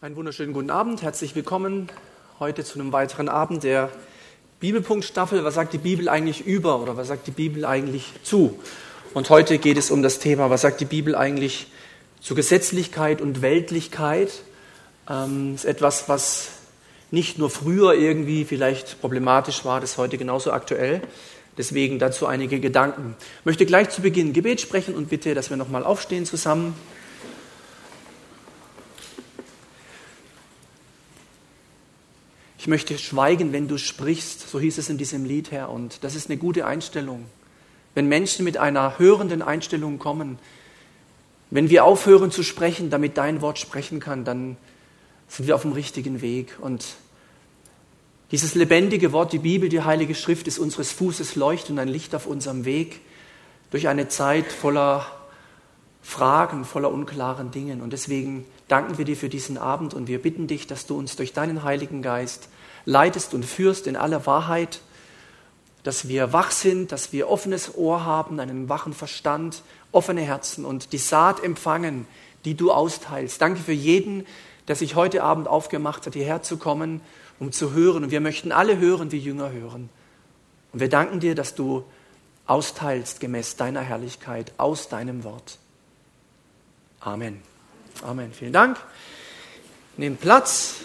Einen wunderschönen guten Abend, herzlich willkommen heute zu einem weiteren Abend der Bibelpunktstaffel. Was sagt die Bibel eigentlich über oder was sagt die Bibel eigentlich zu? Und heute geht es um das Thema, was sagt die Bibel eigentlich zu Gesetzlichkeit und Weltlichkeit? Ähm, ist etwas, was nicht nur früher irgendwie vielleicht problematisch war, das ist heute genauso aktuell. Deswegen dazu einige Gedanken. Ich möchte gleich zu Beginn Gebet sprechen und bitte, dass wir nochmal aufstehen zusammen. Ich möchte schweigen, wenn du sprichst, so hieß es in diesem Lied, Herr. Und das ist eine gute Einstellung. Wenn Menschen mit einer hörenden Einstellung kommen, wenn wir aufhören zu sprechen, damit dein Wort sprechen kann, dann sind wir auf dem richtigen Weg. Und dieses lebendige Wort, die Bibel, die Heilige Schrift, ist unseres Fußes Leucht und ein Licht auf unserem Weg durch eine Zeit voller Fragen, voller unklaren Dingen. Und deswegen danken wir dir für diesen Abend und wir bitten dich, dass du uns durch deinen Heiligen Geist leitest und führst in aller Wahrheit, dass wir wach sind, dass wir offenes Ohr haben, einen wachen Verstand, offene Herzen und die Saat empfangen, die du austeilst. Danke für jeden, der sich heute Abend aufgemacht hat, hierher zu kommen, um zu hören. Und wir möchten alle hören, wie Jünger hören. Und wir danken dir, dass du austeilst gemäß deiner Herrlichkeit aus deinem Wort. Amen. Amen. Vielen Dank. Nehmt Platz.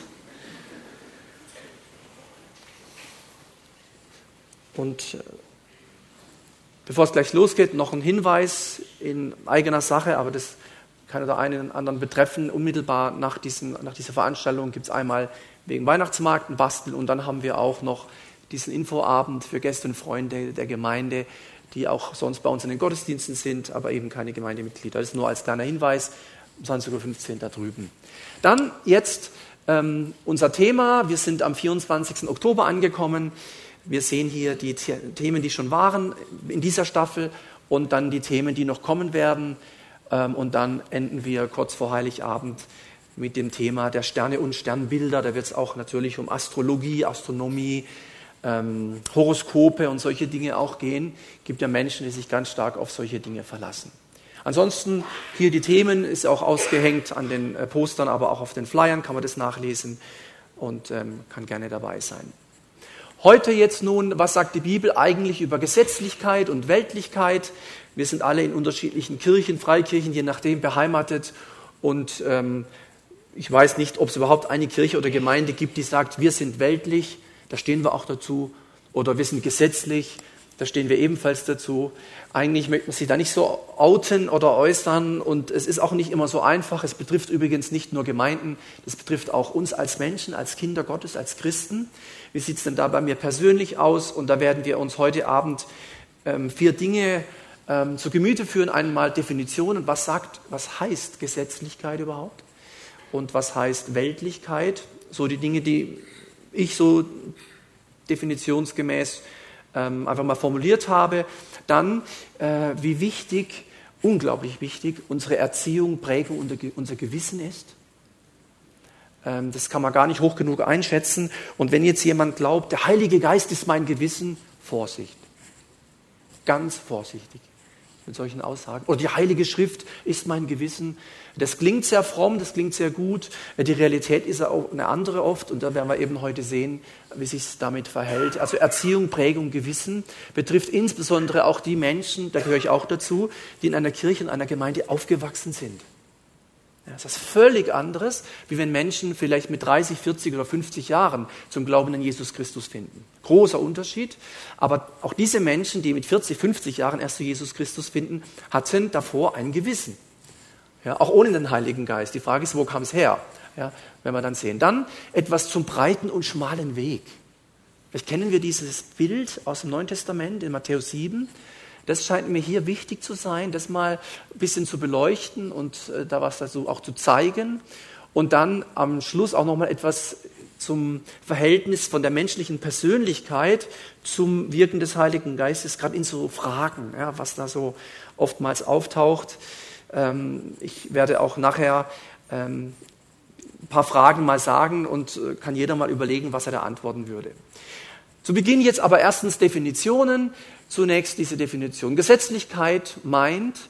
Und äh, bevor es gleich losgeht, noch ein Hinweis in eigener Sache, aber das kann oder einen anderen betreffen. Unmittelbar nach, diesen, nach dieser Veranstaltung gibt es einmal wegen Weihnachtsmarkt ein Bastel und dann haben wir auch noch diesen Infoabend für Gäste und Freunde der Gemeinde, die auch sonst bei uns in den Gottesdiensten sind, aber eben keine Gemeindemitglieder. Das ist nur als kleiner Hinweis. 20.15 Uhr da drüben. Dann jetzt ähm, unser Thema. Wir sind am 24. Oktober angekommen. Wir sehen hier die Themen, die schon waren in dieser Staffel und dann die Themen, die noch kommen werden. Ähm, und dann enden wir kurz vor Heiligabend mit dem Thema der Sterne und Sternbilder. Da wird es auch natürlich um Astrologie, Astronomie, ähm, Horoskope und solche Dinge auch gehen. Es gibt ja Menschen, die sich ganz stark auf solche Dinge verlassen. Ansonsten hier die Themen ist auch ausgehängt an den äh, Postern, aber auch auf den Flyern kann man das nachlesen und ähm, kann gerne dabei sein. Heute jetzt nun, was sagt die Bibel eigentlich über Gesetzlichkeit und Weltlichkeit? Wir sind alle in unterschiedlichen Kirchen, Freikirchen, je nachdem beheimatet und ähm, ich weiß nicht, ob es überhaupt eine Kirche oder Gemeinde gibt, die sagt, wir sind weltlich, da stehen wir auch dazu, oder wir sind gesetzlich, da stehen wir ebenfalls dazu. Eigentlich möchte man sich da nicht so outen oder äußern und es ist auch nicht immer so einfach. Es betrifft übrigens nicht nur Gemeinden, das betrifft auch uns als Menschen, als Kinder Gottes, als Christen. Wie sieht es denn da bei mir persönlich aus? Und da werden wir uns heute Abend ähm, vier Dinge ähm, zu Gemüte führen. Einmal Definitionen, was sagt, was heißt Gesetzlichkeit überhaupt? Und was heißt Weltlichkeit? So die Dinge, die ich so definitionsgemäß ähm, einfach mal formuliert habe. Dann, äh, wie wichtig, unglaublich wichtig, unsere Erziehung, Prägung unser Gewissen ist. Ähm, das kann man gar nicht hoch genug einschätzen. Und wenn jetzt jemand glaubt, der Heilige Geist ist mein Gewissen, Vorsicht. Ganz vorsichtig mit solchen Aussagen. Oder die Heilige Schrift ist mein Gewissen. Das klingt sehr fromm, das klingt sehr gut. Die Realität ist auch eine andere oft und da werden wir eben heute sehen, wie sich es damit verhält. Also Erziehung, Prägung, Gewissen betrifft insbesondere auch die Menschen, da gehöre ich auch dazu, die in einer Kirche, in einer Gemeinde aufgewachsen sind. Das ist völlig anderes, wie wenn Menschen vielleicht mit 30, 40 oder 50 Jahren zum Glauben an Jesus Christus finden. Großer Unterschied. Aber auch diese Menschen, die mit 40, 50 Jahren erst zu Jesus Christus finden, hatten davor ein Gewissen. Ja, auch ohne den Heiligen Geist. Die Frage ist, wo kam es her? Ja, wenn wir dann sehen. Dann etwas zum breiten und schmalen Weg. Vielleicht kennen wir dieses Bild aus dem Neuen Testament in Matthäus 7. Das scheint mir hier wichtig zu sein, das mal ein bisschen zu beleuchten und äh, da was dazu auch zu zeigen. Und dann am Schluss auch nochmal etwas zum Verhältnis von der menschlichen Persönlichkeit zum Wirken des Heiligen Geistes, gerade in so Fragen, ja, was da so oftmals auftaucht. Ähm, ich werde auch nachher ähm, ein paar Fragen mal sagen und äh, kann jeder mal überlegen, was er da antworten würde. Zu Beginn jetzt aber erstens Definitionen. Zunächst diese Definition. Gesetzlichkeit meint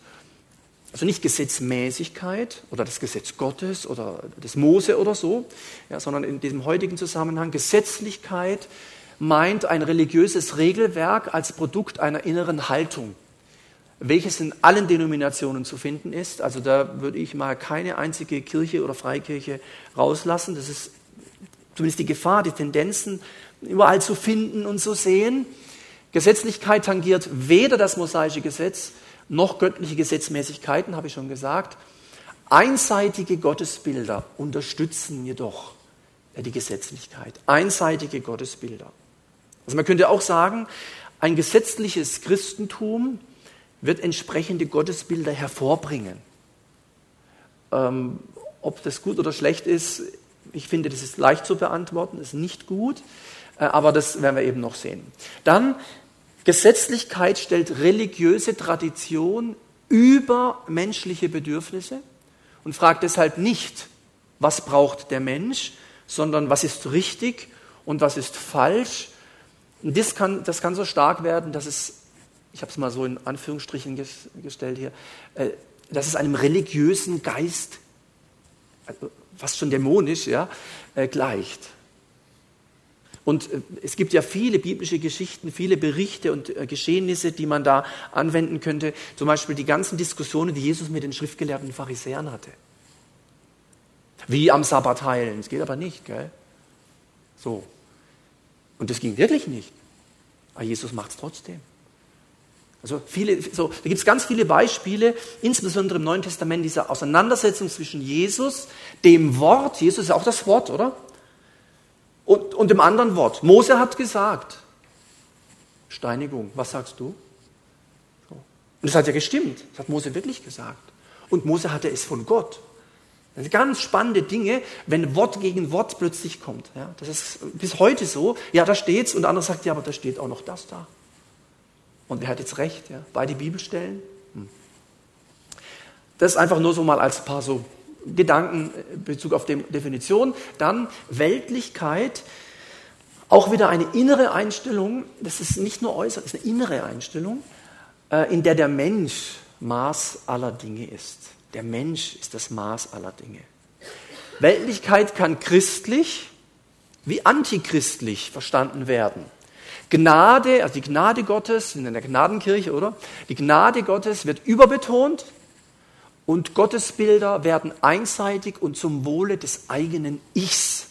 Also nicht Gesetzmäßigkeit oder das Gesetz Gottes oder das Mose oder so, ja, sondern in diesem heutigen Zusammenhang Gesetzlichkeit meint ein religiöses Regelwerk als Produkt einer inneren Haltung, welches in allen Denominationen zu finden ist. Also da würde ich mal keine einzige Kirche oder Freikirche rauslassen. Das ist zumindest die Gefahr, die Tendenzen überall zu finden und zu sehen. Gesetzlichkeit tangiert weder das mosaische Gesetz noch göttliche Gesetzmäßigkeiten, habe ich schon gesagt. Einseitige Gottesbilder unterstützen jedoch die Gesetzlichkeit. Einseitige Gottesbilder. Also man könnte auch sagen, ein gesetzliches Christentum wird entsprechende Gottesbilder hervorbringen. Ähm, ob das gut oder schlecht ist, ich finde, das ist leicht zu beantworten, ist nicht gut, äh, aber das werden wir eben noch sehen. Dann Gesetzlichkeit stellt religiöse Tradition über menschliche Bedürfnisse und fragt deshalb nicht, was braucht der Mensch, sondern was ist richtig und was ist falsch. Und das kann, das kann so stark werden, dass es, ich habe es mal so in Anführungsstrichen gestellt hier, äh, dass es einem religiösen Geist, also fast schon dämonisch, ja, äh, gleicht. Und äh, es gibt ja viele biblische Geschichten, viele Berichte und äh, Geschehnisse, die man da anwenden könnte. Zum Beispiel die ganzen Diskussionen, die Jesus mit den schriftgelehrten Pharisäern hatte. Wie am Sabbat heilen. Das geht aber nicht, gell? So. Und das ging wirklich nicht. Aber Jesus macht es trotzdem. Also viele, so, da gibt es ganz viele Beispiele, insbesondere im Neuen Testament, dieser Auseinandersetzung zwischen Jesus, dem Wort, Jesus ist auch das Wort, oder? Und, und dem anderen Wort. Mose hat gesagt, Steinigung, was sagst du? Und das hat ja gestimmt, das hat Mose wirklich gesagt. Und Mose hatte es von Gott. Das sind ganz spannende Dinge, wenn Wort gegen Wort plötzlich kommt. Ja, das ist bis heute so. Ja, da steht's und der andere sagt, ja, aber da steht auch noch das da. Und wer hat jetzt recht? Ja? Beide Bibelstellen? Hm. Das ist einfach nur so mal als paar so Gedanken in Bezug auf die Definition. Dann Weltlichkeit, auch wieder eine innere Einstellung, das ist nicht nur äußere, das ist eine innere Einstellung, äh, in der der Mensch Maß aller Dinge ist. Der Mensch ist das Maß aller Dinge. Weltlichkeit kann christlich wie antichristlich verstanden werden. Gnade, also die Gnade Gottes, in der Gnadenkirche, oder? Die Gnade Gottes wird überbetont und Gottesbilder werden einseitig und zum Wohle des eigenen Ichs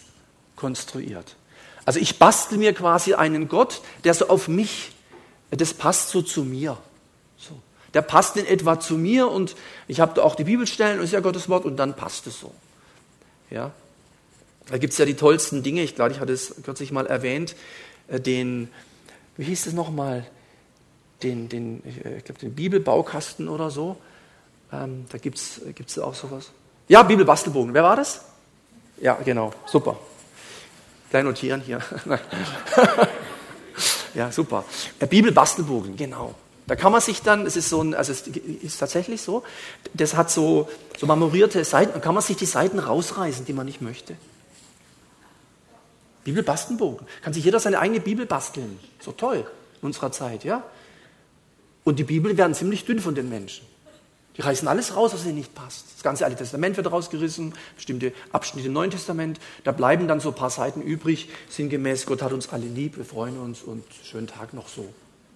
konstruiert. Also ich bastel mir quasi einen Gott, der so auf mich, das passt so zu mir. So. Der passt in etwa zu mir und ich habe da auch die Bibelstellen und ist ja Gottes Wort und dann passt es so. Ja. Da gibt es ja die tollsten Dinge, ich glaube, ich hatte es kürzlich mal erwähnt, äh, den, wie hieß es nochmal, den, den, äh, ich glaube, den Bibelbaukasten oder so. Ähm, da gibt es auch sowas. Ja, Bibelbastelbogen. Wer war das? Ja, genau. Super. Klein notieren hier. ja, super. Der Bibelbastelbogen, genau. Da kann man sich dann, es ist so ein, also es ist tatsächlich so, das hat so, so marmorierte Seiten, da kann man sich die Seiten rausreißen, die man nicht möchte. Bibelbastelbogen. Kann sich jeder seine eigene Bibel basteln. So toll in unserer Zeit, ja? Und die Bibel werden ziemlich dünn von den Menschen. Die reißen alles raus, was ihnen nicht passt. Das ganze Alte Testament wird rausgerissen, bestimmte Abschnitte im Neuen Testament. Da bleiben dann so ein paar Seiten übrig, sinngemäß, Gott hat uns alle lieb, wir freuen uns und schönen Tag noch so.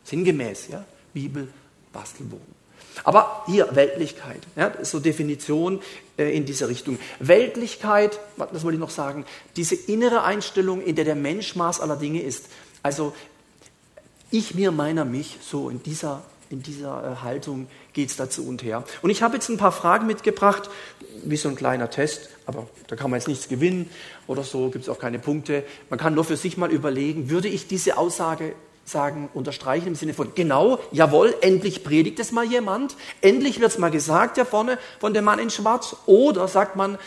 Sinngemäß, ja? Bibel, Bastelbogen. Aber hier Weltlichkeit, ja, so Definition äh, in dieser Richtung. Weltlichkeit, das wollte ich noch sagen, diese innere Einstellung, in der der Mensch Maß aller Dinge ist. Also ich, mir, meiner, mich, so in dieser in dieser äh, Haltung geht es dazu und her. Und ich habe jetzt ein paar Fragen mitgebracht, wie so ein kleiner Test, aber da kann man jetzt nichts gewinnen oder so, gibt es auch keine Punkte. Man kann nur für sich mal überlegen, würde ich diese Aussage sagen, unterstreichen im Sinne von, genau, jawohl, endlich predigt es mal jemand, endlich wird es mal gesagt, ja vorne von dem Mann in Schwarz, oder sagt man,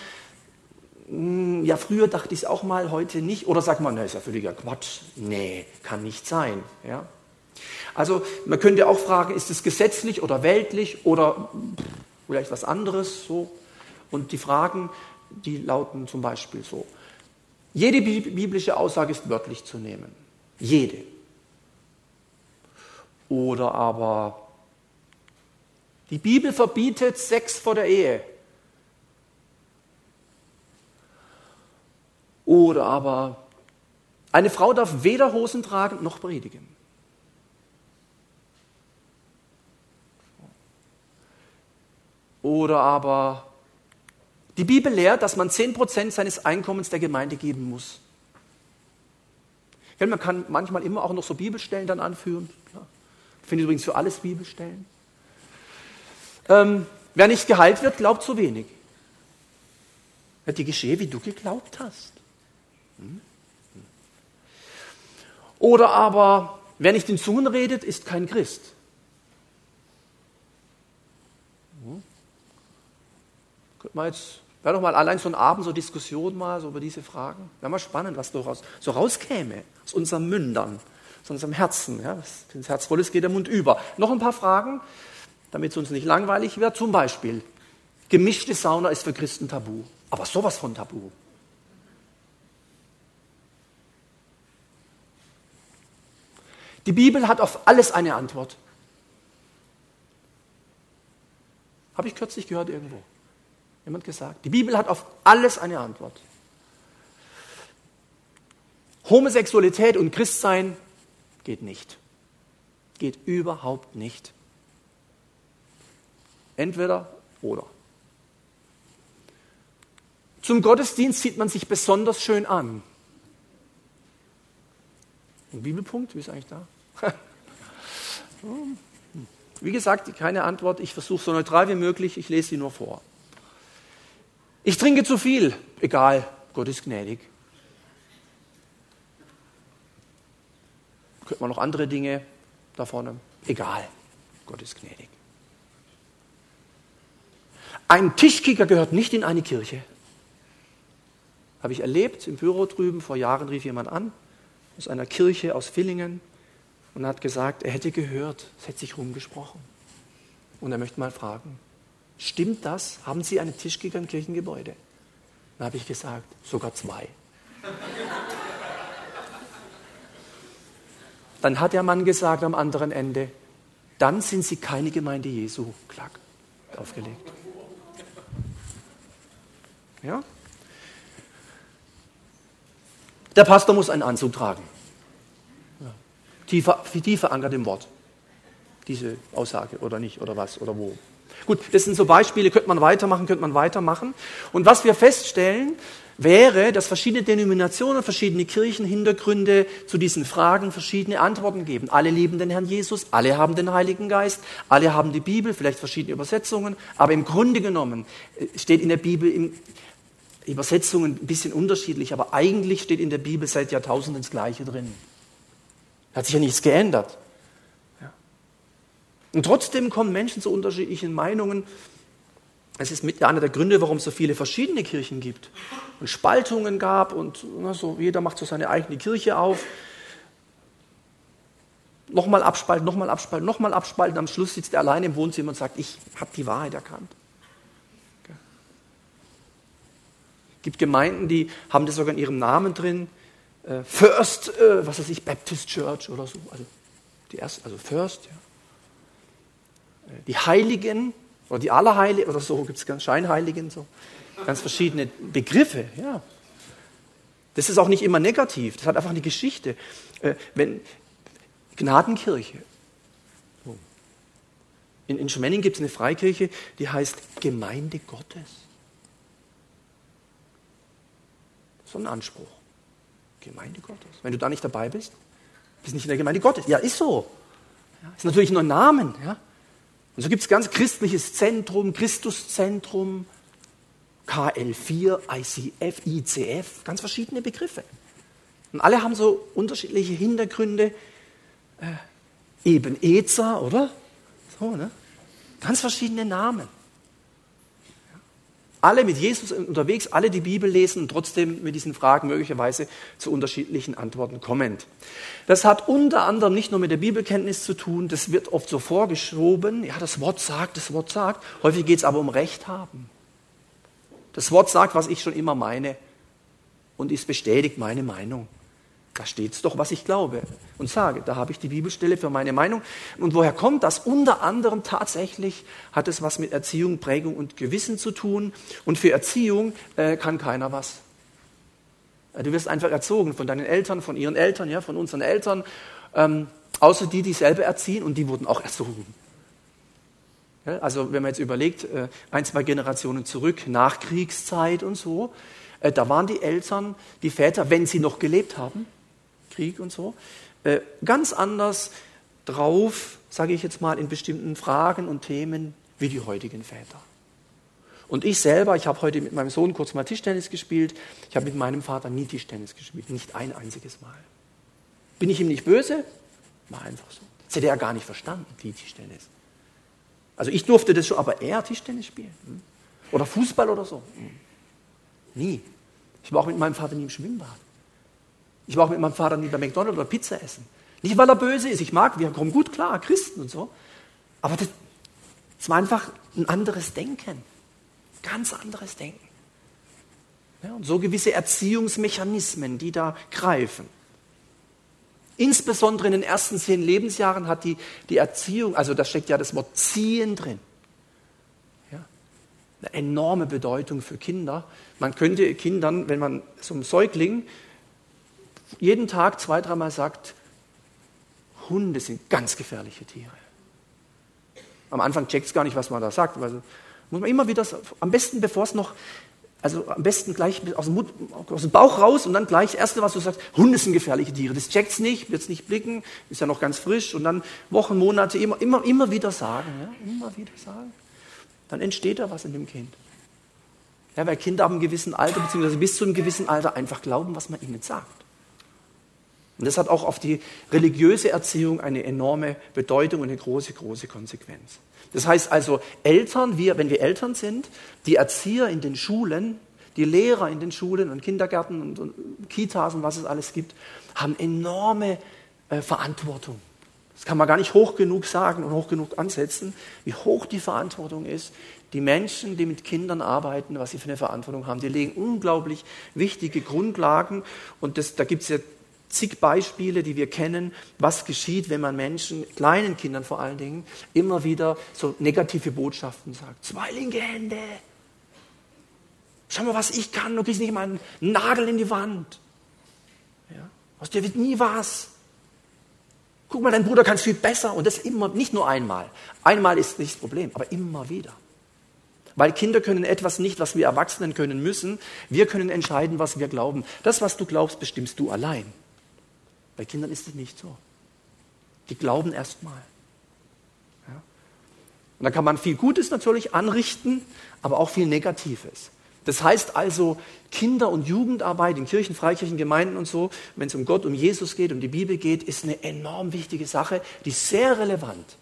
hm, ja, früher dachte ich es auch mal, heute nicht, oder sagt man, na, ist ja völliger Quatsch, nee, kann nicht sein, ja. Also man könnte auch fragen, ist es gesetzlich oder weltlich oder vielleicht was anderes so? Und die Fragen, die lauten zum Beispiel so. Jede biblische Aussage ist wörtlich zu nehmen. Jede. Oder aber Die Bibel verbietet Sex vor der Ehe. Oder aber eine Frau darf weder Hosen tragen noch predigen. Oder aber die Bibel lehrt, dass man 10% seines Einkommens der Gemeinde geben muss. Man kann manchmal immer auch noch so Bibelstellen dann anführen. Ich finde übrigens für alles Bibelstellen. Ähm, wer nicht geheilt wird, glaubt zu wenig. Wird dir geschehe, wie du geglaubt hast. Hm? Oder aber, wer nicht in Zungen redet, ist kein Christ. Man jetzt, wäre doch mal allein so ein Abend, so Diskussion mal so über diese Fragen. Wäre mal spannend, was durchaus so rauskäme aus unseren Mündern, aus unserem Herzen. Ja? Wenn das Herz voll ist, geht der Mund über. Noch ein paar Fragen, damit es uns nicht langweilig wird. Zum Beispiel, gemischte Sauna ist für Christen tabu. Aber sowas von tabu. Die Bibel hat auf alles eine Antwort. Habe ich kürzlich gehört irgendwo. Jemand gesagt. Die Bibel hat auf alles eine Antwort. Homosexualität und Christsein geht nicht. Geht überhaupt nicht. Entweder oder. Zum Gottesdienst zieht man sich besonders schön an. Ein Bibelpunkt, wie ist eigentlich da? Wie gesagt, keine Antwort. Ich versuche so neutral wie möglich. Ich lese sie nur vor. Ich trinke zu viel. Egal, Gott ist gnädig. Könnte man noch andere Dinge da vorne? Egal, Gott ist gnädig. Ein Tischkicker gehört nicht in eine Kirche. Habe ich erlebt im Büro drüben. Vor Jahren rief jemand an aus einer Kirche aus Villingen und hat gesagt, er hätte gehört, es hätte sich rumgesprochen. Und er möchte mal fragen, stimmt das? Haben Sie einen Tischkicker im Kirchengebäude? Dann habe ich gesagt, sogar zwei. Dann hat der Mann gesagt am anderen Ende, dann sind Sie keine Gemeinde Jesu. Klack, aufgelegt. Ja? Der Pastor muss einen Anzug tragen. Ja. Tiefer, tief verankert im Wort. Diese Aussage oder nicht oder was oder wo. Gut, das sind so Beispiele, könnte man weitermachen, könnte man weitermachen. Und was wir feststellen, wäre, dass verschiedene Denominationen, verschiedene Kirchen Hintergründe zu diesen Fragen verschiedene Antworten geben. Alle lieben den Herrn Jesus, alle haben den Heiligen Geist, alle haben die Bibel, vielleicht verschiedene Übersetzungen, aber im Grunde genommen äh, steht in der Bibel im, Übersetzungen ein bisschen unterschiedlich, aber eigentlich steht in der Bibel seit Jahrtausenden das Gleiche drin. Hat sich ja nichts geändert. Und trotzdem kommen Menschen zu unterschiedlichen Meinungen. Es ist mit einer der Gründe, warum es so viele verschiedene Kirchen gibt und Spaltungen gab und na, so, jeder macht so seine eigene Kirche auf. Nochmal abspalten, nochmal abspalten, nochmal abspalten. Am Schluss sitzt er allein im Wohnzimmer und sagt, ich habe die Wahrheit erkannt. Es gibt Gemeinden, die haben das sogar in ihrem Namen drin. Äh, First, äh, was weiß ich, Baptist Church oder so. Also, die erste, also First, ja. Die Heiligen oder die Allerheiligen oder so, gibt es Scheinheiligen, so. Ganz verschiedene Begriffe, ja. Das ist auch nicht immer negativ, das hat einfach eine Geschichte. Äh, wenn Gnadenkirche. In, in Schmenning gibt es eine Freikirche, die heißt Gemeinde Gottes. So ein Anspruch. Gemeinde Gottes. Wenn du da nicht dabei bist, bist nicht in der Gemeinde Gottes. Ja, ist so. Ja, ist natürlich nur ein Namen. Ja. Und so gibt es ganz christliches Zentrum, Christuszentrum, KL4, ICF, ICF, ganz verschiedene Begriffe. Und alle haben so unterschiedliche Hintergründe. Äh, eben Ezer, oder? So, ne? Ganz verschiedene Namen alle mit Jesus unterwegs, alle die Bibel lesen und trotzdem mit diesen Fragen möglicherweise zu unterschiedlichen Antworten kommend. Das hat unter anderem nicht nur mit der Bibelkenntnis zu tun, das wird oft so vorgeschoben, ja, das Wort sagt, das Wort sagt. Häufig geht es aber um Recht haben. Das Wort sagt, was ich schon immer meine und es bestätigt meine Meinung. Da steht es doch, was ich glaube und sage. Da habe ich die Bibelstelle für meine Meinung. Und woher kommt das? Unter anderem tatsächlich hat es was mit Erziehung, Prägung und Gewissen zu tun. Und für Erziehung äh, kann keiner was. Du wirst einfach erzogen von deinen Eltern, von ihren Eltern, ja, von unseren Eltern. Ähm, außer die, die selber erziehen und die wurden auch erzogen. Ja, also wenn man jetzt überlegt, äh, ein, zwei Generationen zurück, Nachkriegszeit und so, äh, da waren die Eltern, die Väter, wenn sie noch gelebt haben, Krieg und so, äh, ganz anders drauf, sage ich jetzt mal, in bestimmten Fragen und Themen wie die heutigen Väter. Und ich selber, ich habe heute mit meinem Sohn kurz mal Tischtennis gespielt, ich habe mit meinem Vater nie Tischtennis gespielt, nicht ein einziges Mal. Bin ich ihm nicht böse? War einfach so. Das hätte er gar nicht verstanden, wie Tischtennis. Also ich durfte das schon, aber er Tischtennis spielen. Hm? Oder Fußball oder so. Hm? Nie. Ich war auch mit meinem Vater nie im Schwimmbad. Ich war auch mit meinem Vater nie bei McDonald's oder Pizza essen. Nicht, weil er böse ist. Ich mag, wir kommen gut klar, Christen und so. Aber das, das war einfach ein anderes Denken. Ganz anderes Denken. Ja, und so gewisse Erziehungsmechanismen, die da greifen. Insbesondere in den ersten zehn Lebensjahren hat die, die Erziehung, also da steckt ja das Wort ziehen drin. Ja, eine enorme Bedeutung für Kinder. Man könnte Kindern, wenn man zum Säugling jeden Tag zwei, dreimal sagt, Hunde sind ganz gefährliche Tiere. Am Anfang checkt es gar nicht, was man da sagt. Also muss man immer wieder, am besten bevor es noch also am besten gleich aus dem, Mut, aus dem, Bauch raus und dann gleich das Erste, was du sagst, Hunde sind gefährliche Tiere. Das checkt's nicht, wird's nicht blicken, ist ja noch ganz frisch und dann Wochen, Monate immer, immer, immer wieder sagen, ja, immer wieder sagen. Dann entsteht da was in dem Kind. Ja, weil Kinder ab einem gewissen Alter, beziehungsweise bis zu einem gewissen Alter einfach glauben, was man ihnen sagt. Und das hat auch auf die religiöse Erziehung eine enorme Bedeutung und eine große, große Konsequenz. Das heißt also, Eltern, wir, wenn wir Eltern sind, die Erzieher in den Schulen, die Lehrer in den Schulen und Kindergärten und, und Kitas und was es alles gibt, haben enorme äh, Verantwortung. Das kann man gar nicht hoch genug sagen und hoch genug ansetzen, wie hoch die Verantwortung ist. Die Menschen, die mit Kindern arbeiten, was sie für eine Verantwortung haben, die legen unglaublich wichtige Grundlagen. Und das, da gibt es ja zig Beispiele, die wir kennen, was geschieht, wenn man Menschen, kleinen Kindern vor allen Dingen, immer wieder so negative Botschaften sagt. Zwei linke Hände. Schau mal, was ich kann, du kriegst nicht mal einen Nagel in die Wand. Ja? Aus dir wird nie was. Guck mal, dein Bruder kann es viel besser und das immer, nicht nur einmal. Einmal ist nicht das Problem, aber immer wieder. Weil Kinder können etwas nicht, was wir Erwachsenen können müssen. Wir können entscheiden, was wir glauben. Das, was du glaubst, bestimmst du allein. Bei Kindern ist es nicht so. Die glauben erst mal. Ja? Und da kann man viel Gutes natürlich anrichten, aber auch viel Negatives. Das heißt also, Kinder- und Jugendarbeit in Kirchen, Freikirchen, Gemeinden und so, wenn es um Gott, um Jesus geht, um die Bibel geht, ist eine enorm wichtige Sache, die ist sehr relevant.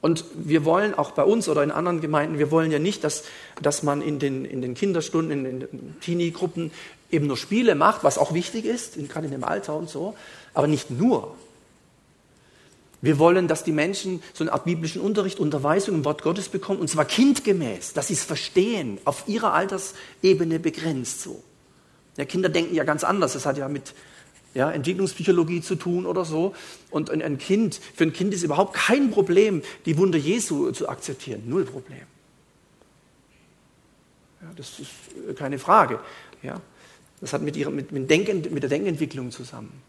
Und wir wollen auch bei uns oder in anderen Gemeinden, wir wollen ja nicht, dass, dass man in den, in den Kinderstunden, in den Teenie-Gruppen eben nur Spiele macht, was auch wichtig ist, gerade in dem Alter und so, aber nicht nur. Wir wollen, dass die Menschen so eine Art biblischen Unterricht, Unterweisung im Wort Gottes bekommen, und zwar kindgemäß, dass sie es verstehen, auf ihrer Altersebene begrenzt so. Ja, Kinder denken ja ganz anders. Das hat ja mit ja, Entwicklungspsychologie zu tun oder so. Und ein Kind, für ein Kind ist überhaupt kein Problem, die Wunder Jesu zu akzeptieren. Null Problem. Ja, das ist keine Frage. Ja. Das hat mit, ihrer, mit, mit, Denken, mit der Denkentwicklung zusammen.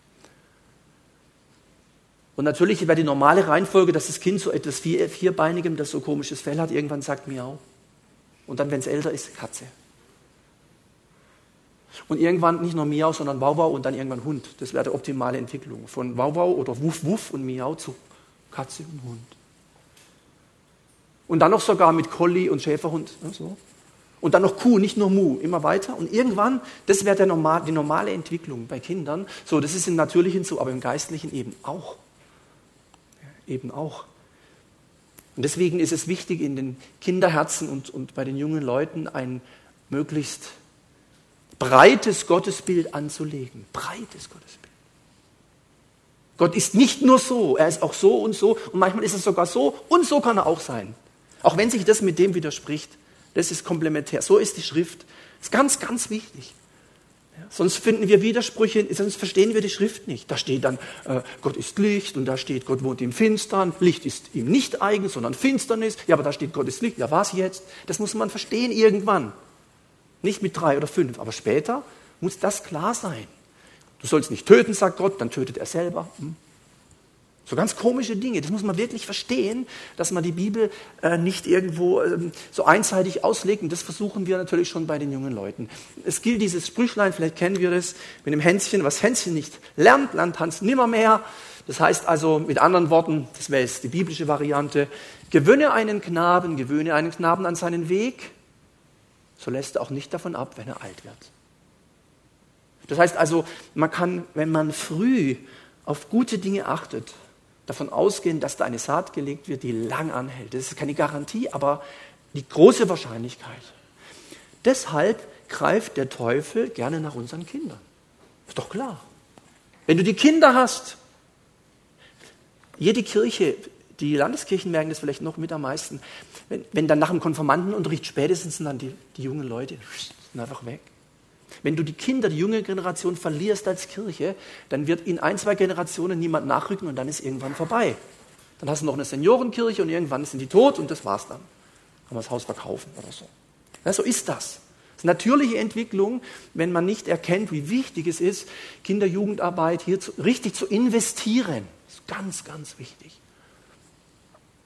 Und natürlich wäre die normale Reihenfolge, dass das Kind so etwas vier, Vierbeinigem, das so komisches Fell hat, irgendwann sagt Miau. Und dann, wenn es älter ist, Katze. Und irgendwann nicht nur Miau, sondern Wauwau und dann irgendwann Hund. Das wäre die optimale Entwicklung. Von Wauwau oder Wuff Wuff und Miau zu Katze und Hund. Und dann noch sogar mit Collie und Schäferhund. Ne, so. Und dann noch Kuh, nicht nur Mu, immer weiter. Und irgendwann, das wäre normal, die normale Entwicklung bei Kindern. So, das ist im Natürlichen so, aber im Geistlichen eben auch. Ja, eben auch. Und deswegen ist es wichtig, in den Kinderherzen und, und bei den jungen Leuten ein möglichst breites Gottesbild anzulegen. Breites Gottesbild. Gott ist nicht nur so, er ist auch so und so und manchmal ist er sogar so und so kann er auch sein. Auch wenn sich das mit dem widerspricht. Das ist komplementär. So ist die Schrift. Das ist ganz, ganz wichtig. Sonst finden wir Widersprüche, sonst verstehen wir die Schrift nicht. Da steht dann, äh, Gott ist Licht und da steht, Gott wohnt im Finstern. Licht ist ihm nicht eigen, sondern Finsternis. Ja, aber da steht, Gott ist Licht. Ja, was jetzt? Das muss man verstehen irgendwann. Nicht mit drei oder fünf, aber später muss das klar sein. Du sollst nicht töten, sagt Gott, dann tötet er selber. Hm? So ganz komische Dinge, das muss man wirklich verstehen, dass man die Bibel äh, nicht irgendwo äh, so einseitig auslegt. Und das versuchen wir natürlich schon bei den jungen Leuten. Es gilt dieses Sprüchlein, vielleicht kennen wir das, mit dem Hänschen, was Hänschen nicht lernt, lernt Hans nimmermehr. Das heißt also mit anderen Worten, das wäre jetzt die biblische Variante, gewöhne einen Knaben, gewöhne einen Knaben an seinen Weg, so lässt er auch nicht davon ab, wenn er alt wird. Das heißt also, man kann, wenn man früh auf gute Dinge achtet, davon ausgehen, dass da eine Saat gelegt wird, die lang anhält. Das ist keine Garantie, aber die große Wahrscheinlichkeit. Deshalb greift der Teufel gerne nach unseren Kindern. Ist doch klar. Wenn du die Kinder hast, jede Kirche, die Landeskirchen merken das vielleicht noch mit am meisten, wenn, wenn dann nach dem Konformantenunterricht spätestens dann die, die jungen Leute sind einfach weg. Wenn du die Kinder, die junge Generation verlierst als Kirche, dann wird in ein, zwei Generationen niemand nachrücken und dann ist irgendwann vorbei. Dann hast du noch eine Seniorenkirche und irgendwann sind die tot und das war's dann. Kann man das Haus verkaufen oder so. Ja, so ist das. Das ist eine natürliche Entwicklung, wenn man nicht erkennt, wie wichtig es ist, Kinder-Jugendarbeit hier zu, richtig zu investieren. Das ist ganz, ganz wichtig.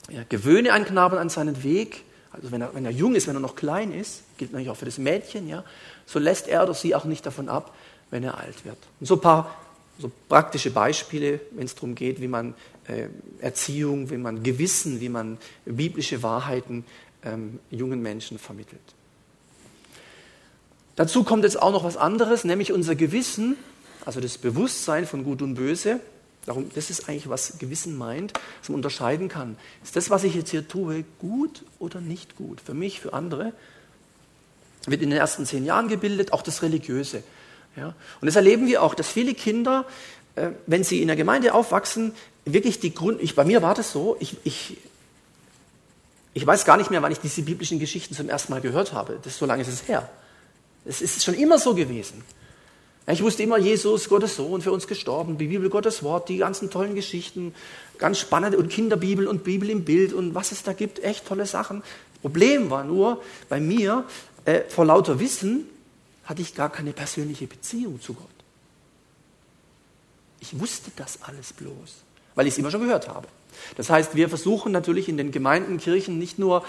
Ja, gewöhne einen Knaben an seinen Weg, also wenn er, wenn er jung ist, wenn er noch klein ist, gilt natürlich auch für das Mädchen, ja, so lässt er oder sie auch nicht davon ab, wenn er alt wird. Und so ein paar so praktische Beispiele, wenn es darum geht, wie man äh, Erziehung, wie man Gewissen, wie man biblische Wahrheiten ähm, jungen Menschen vermittelt. Dazu kommt jetzt auch noch was anderes, nämlich unser Gewissen, also das Bewusstsein von Gut und Böse. Darum, das ist eigentlich, was Gewissen meint, dass man unterscheiden kann. Ist das, was ich jetzt hier tue, gut oder nicht gut? Für mich, für andere? wird in den ersten zehn Jahren gebildet, auch das Religiöse. Ja? Und das erleben wir auch, dass viele Kinder, äh, wenn sie in der Gemeinde aufwachsen, wirklich die Grund, ich, bei mir war das so, ich, ich, ich weiß gar nicht mehr, wann ich diese biblischen Geschichten zum ersten Mal gehört habe. Das, so lange ist es her. Es ist schon immer so gewesen. Ich wusste immer, Jesus, Gottes Sohn, für uns gestorben, die Bibel, Gottes Wort, die ganzen tollen Geschichten, ganz spannende und Kinderbibel und Bibel im Bild und was es da gibt, echt tolle Sachen. Problem war nur bei mir, äh, vor lauter Wissen hatte ich gar keine persönliche Beziehung zu Gott. Ich wusste das alles bloß, weil ich es immer schon gehört habe. Das heißt, wir versuchen natürlich in den Gemeinden, Kirchen nicht nur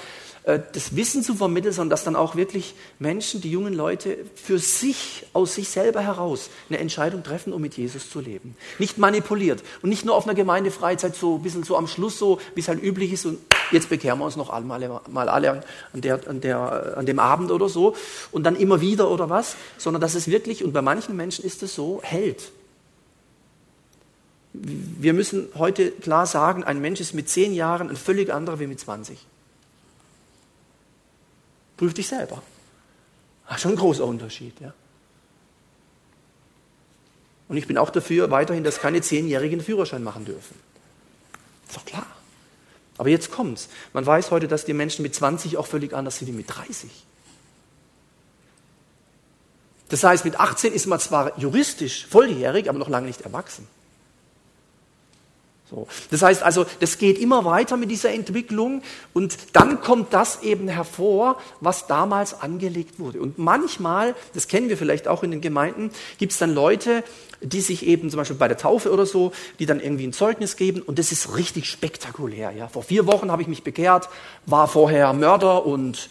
das Wissen zu vermitteln, sondern dass dann auch wirklich Menschen, die jungen Leute, für sich, aus sich selber heraus eine Entscheidung treffen, um mit Jesus zu leben. Nicht manipuliert und nicht nur auf einer Gemeindefreizeit so ein bisschen so am Schluss so, wie es halt üblich ist und jetzt bekehren wir uns noch alle, mal alle an, der, an, der, an dem Abend oder so und dann immer wieder oder was, sondern dass es wirklich, und bei manchen Menschen ist es so, hält wir müssen heute klar sagen, ein Mensch ist mit zehn Jahren ein völlig anderer wie mit 20. Prüf dich selber. Ist schon ein großer Unterschied. Ja? Und ich bin auch dafür weiterhin, dass keine Zehnjährigen Führerschein machen dürfen. Ist doch klar. Aber jetzt kommt's. Man weiß heute, dass die Menschen mit 20 auch völlig anders sind wie mit 30. Das heißt, mit 18 ist man zwar juristisch volljährig, aber noch lange nicht erwachsen. So. Das heißt also, das geht immer weiter mit dieser Entwicklung und dann kommt das eben hervor, was damals angelegt wurde. Und manchmal, das kennen wir vielleicht auch in den Gemeinden, gibt es dann Leute, die sich eben zum Beispiel bei der Taufe oder so, die dann irgendwie ein Zeugnis geben und das ist richtig spektakulär. Ja. Vor vier Wochen habe ich mich bekehrt, war vorher Mörder und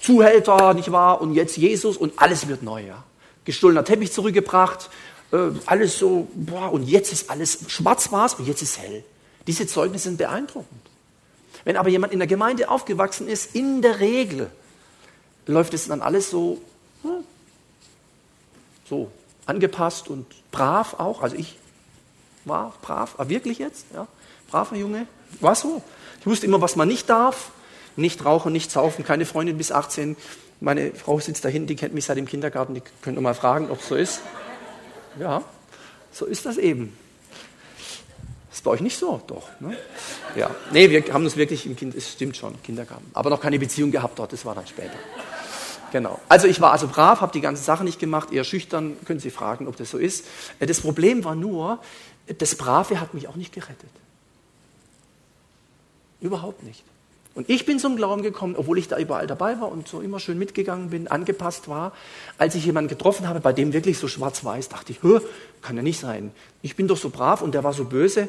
Zuhälter, nicht wahr? Und jetzt Jesus und alles wird neu. Ja. Gestohlener Teppich zurückgebracht, äh, alles so, boah, und jetzt ist alles schwarz war und jetzt ist hell. Diese Zeugnisse sind beeindruckend. Wenn aber jemand in der Gemeinde aufgewachsen ist, in der Regel läuft es dann alles so, hm, so angepasst und brav auch. Also ich war brav, aber wirklich jetzt, ja, braver Junge, war so. Ich wusste immer, was man nicht darf. Nicht rauchen, nicht saufen, keine Freundin bis 18. Meine Frau sitzt da hinten, die kennt mich seit dem Kindergarten, die könnt ihr mal fragen, ob es so ist. Ja, so ist das eben. ist bei euch nicht so, doch. Ne? Ja, nee, wir haben uns wirklich im Kind, es stimmt schon, Kindergarten. Aber noch keine Beziehung gehabt dort, das war dann später. Genau. Also ich war also brav, habe die ganze Sache nicht gemacht, eher schüchtern, können Sie fragen, ob das so ist. Äh, das Problem war nur, das Brave hat mich auch nicht gerettet. Überhaupt nicht. Und ich bin zum Glauben gekommen, obwohl ich da überall dabei war und so immer schön mitgegangen bin, angepasst war. Als ich jemanden getroffen habe, bei dem wirklich so schwarz-weiß, dachte ich, kann ja nicht sein. Ich bin doch so brav und der war so böse.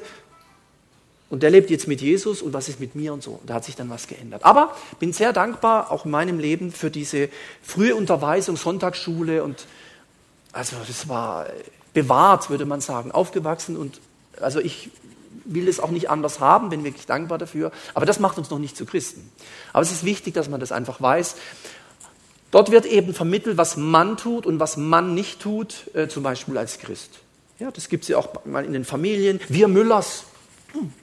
Und der lebt jetzt mit Jesus und was ist mit mir und so. Da hat sich dann was geändert. Aber bin sehr dankbar, auch in meinem Leben, für diese frühe Unterweisung, Sonntagsschule und also das war bewahrt, würde man sagen, aufgewachsen und also ich will es auch nicht anders haben, bin wirklich dankbar dafür. Aber das macht uns noch nicht zu Christen. Aber es ist wichtig, dass man das einfach weiß. Dort wird eben vermittelt, was man tut und was man nicht tut, äh, zum Beispiel als Christ. Ja, das gibt es ja auch mal in den Familien. Wir Müllers. Hm.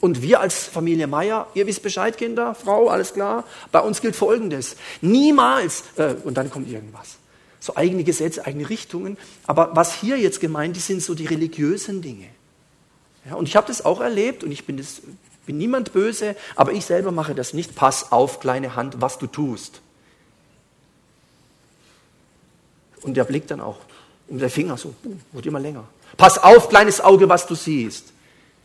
Und wir als Familie Meier, ihr wisst Bescheid, Kinder, Frau, alles klar. Bei uns gilt Folgendes. Niemals, äh, und dann kommt irgendwas so eigene Gesetze, eigene Richtungen. Aber was hier jetzt gemeint ist, sind so die religiösen Dinge. Ja, und ich habe das auch erlebt und ich bin, das, bin niemand böse, aber ich selber mache das nicht. Pass auf, kleine Hand, was du tust. Und der Blick dann auch. Und der Finger so, wird immer länger. Pass auf, kleines Auge, was du siehst.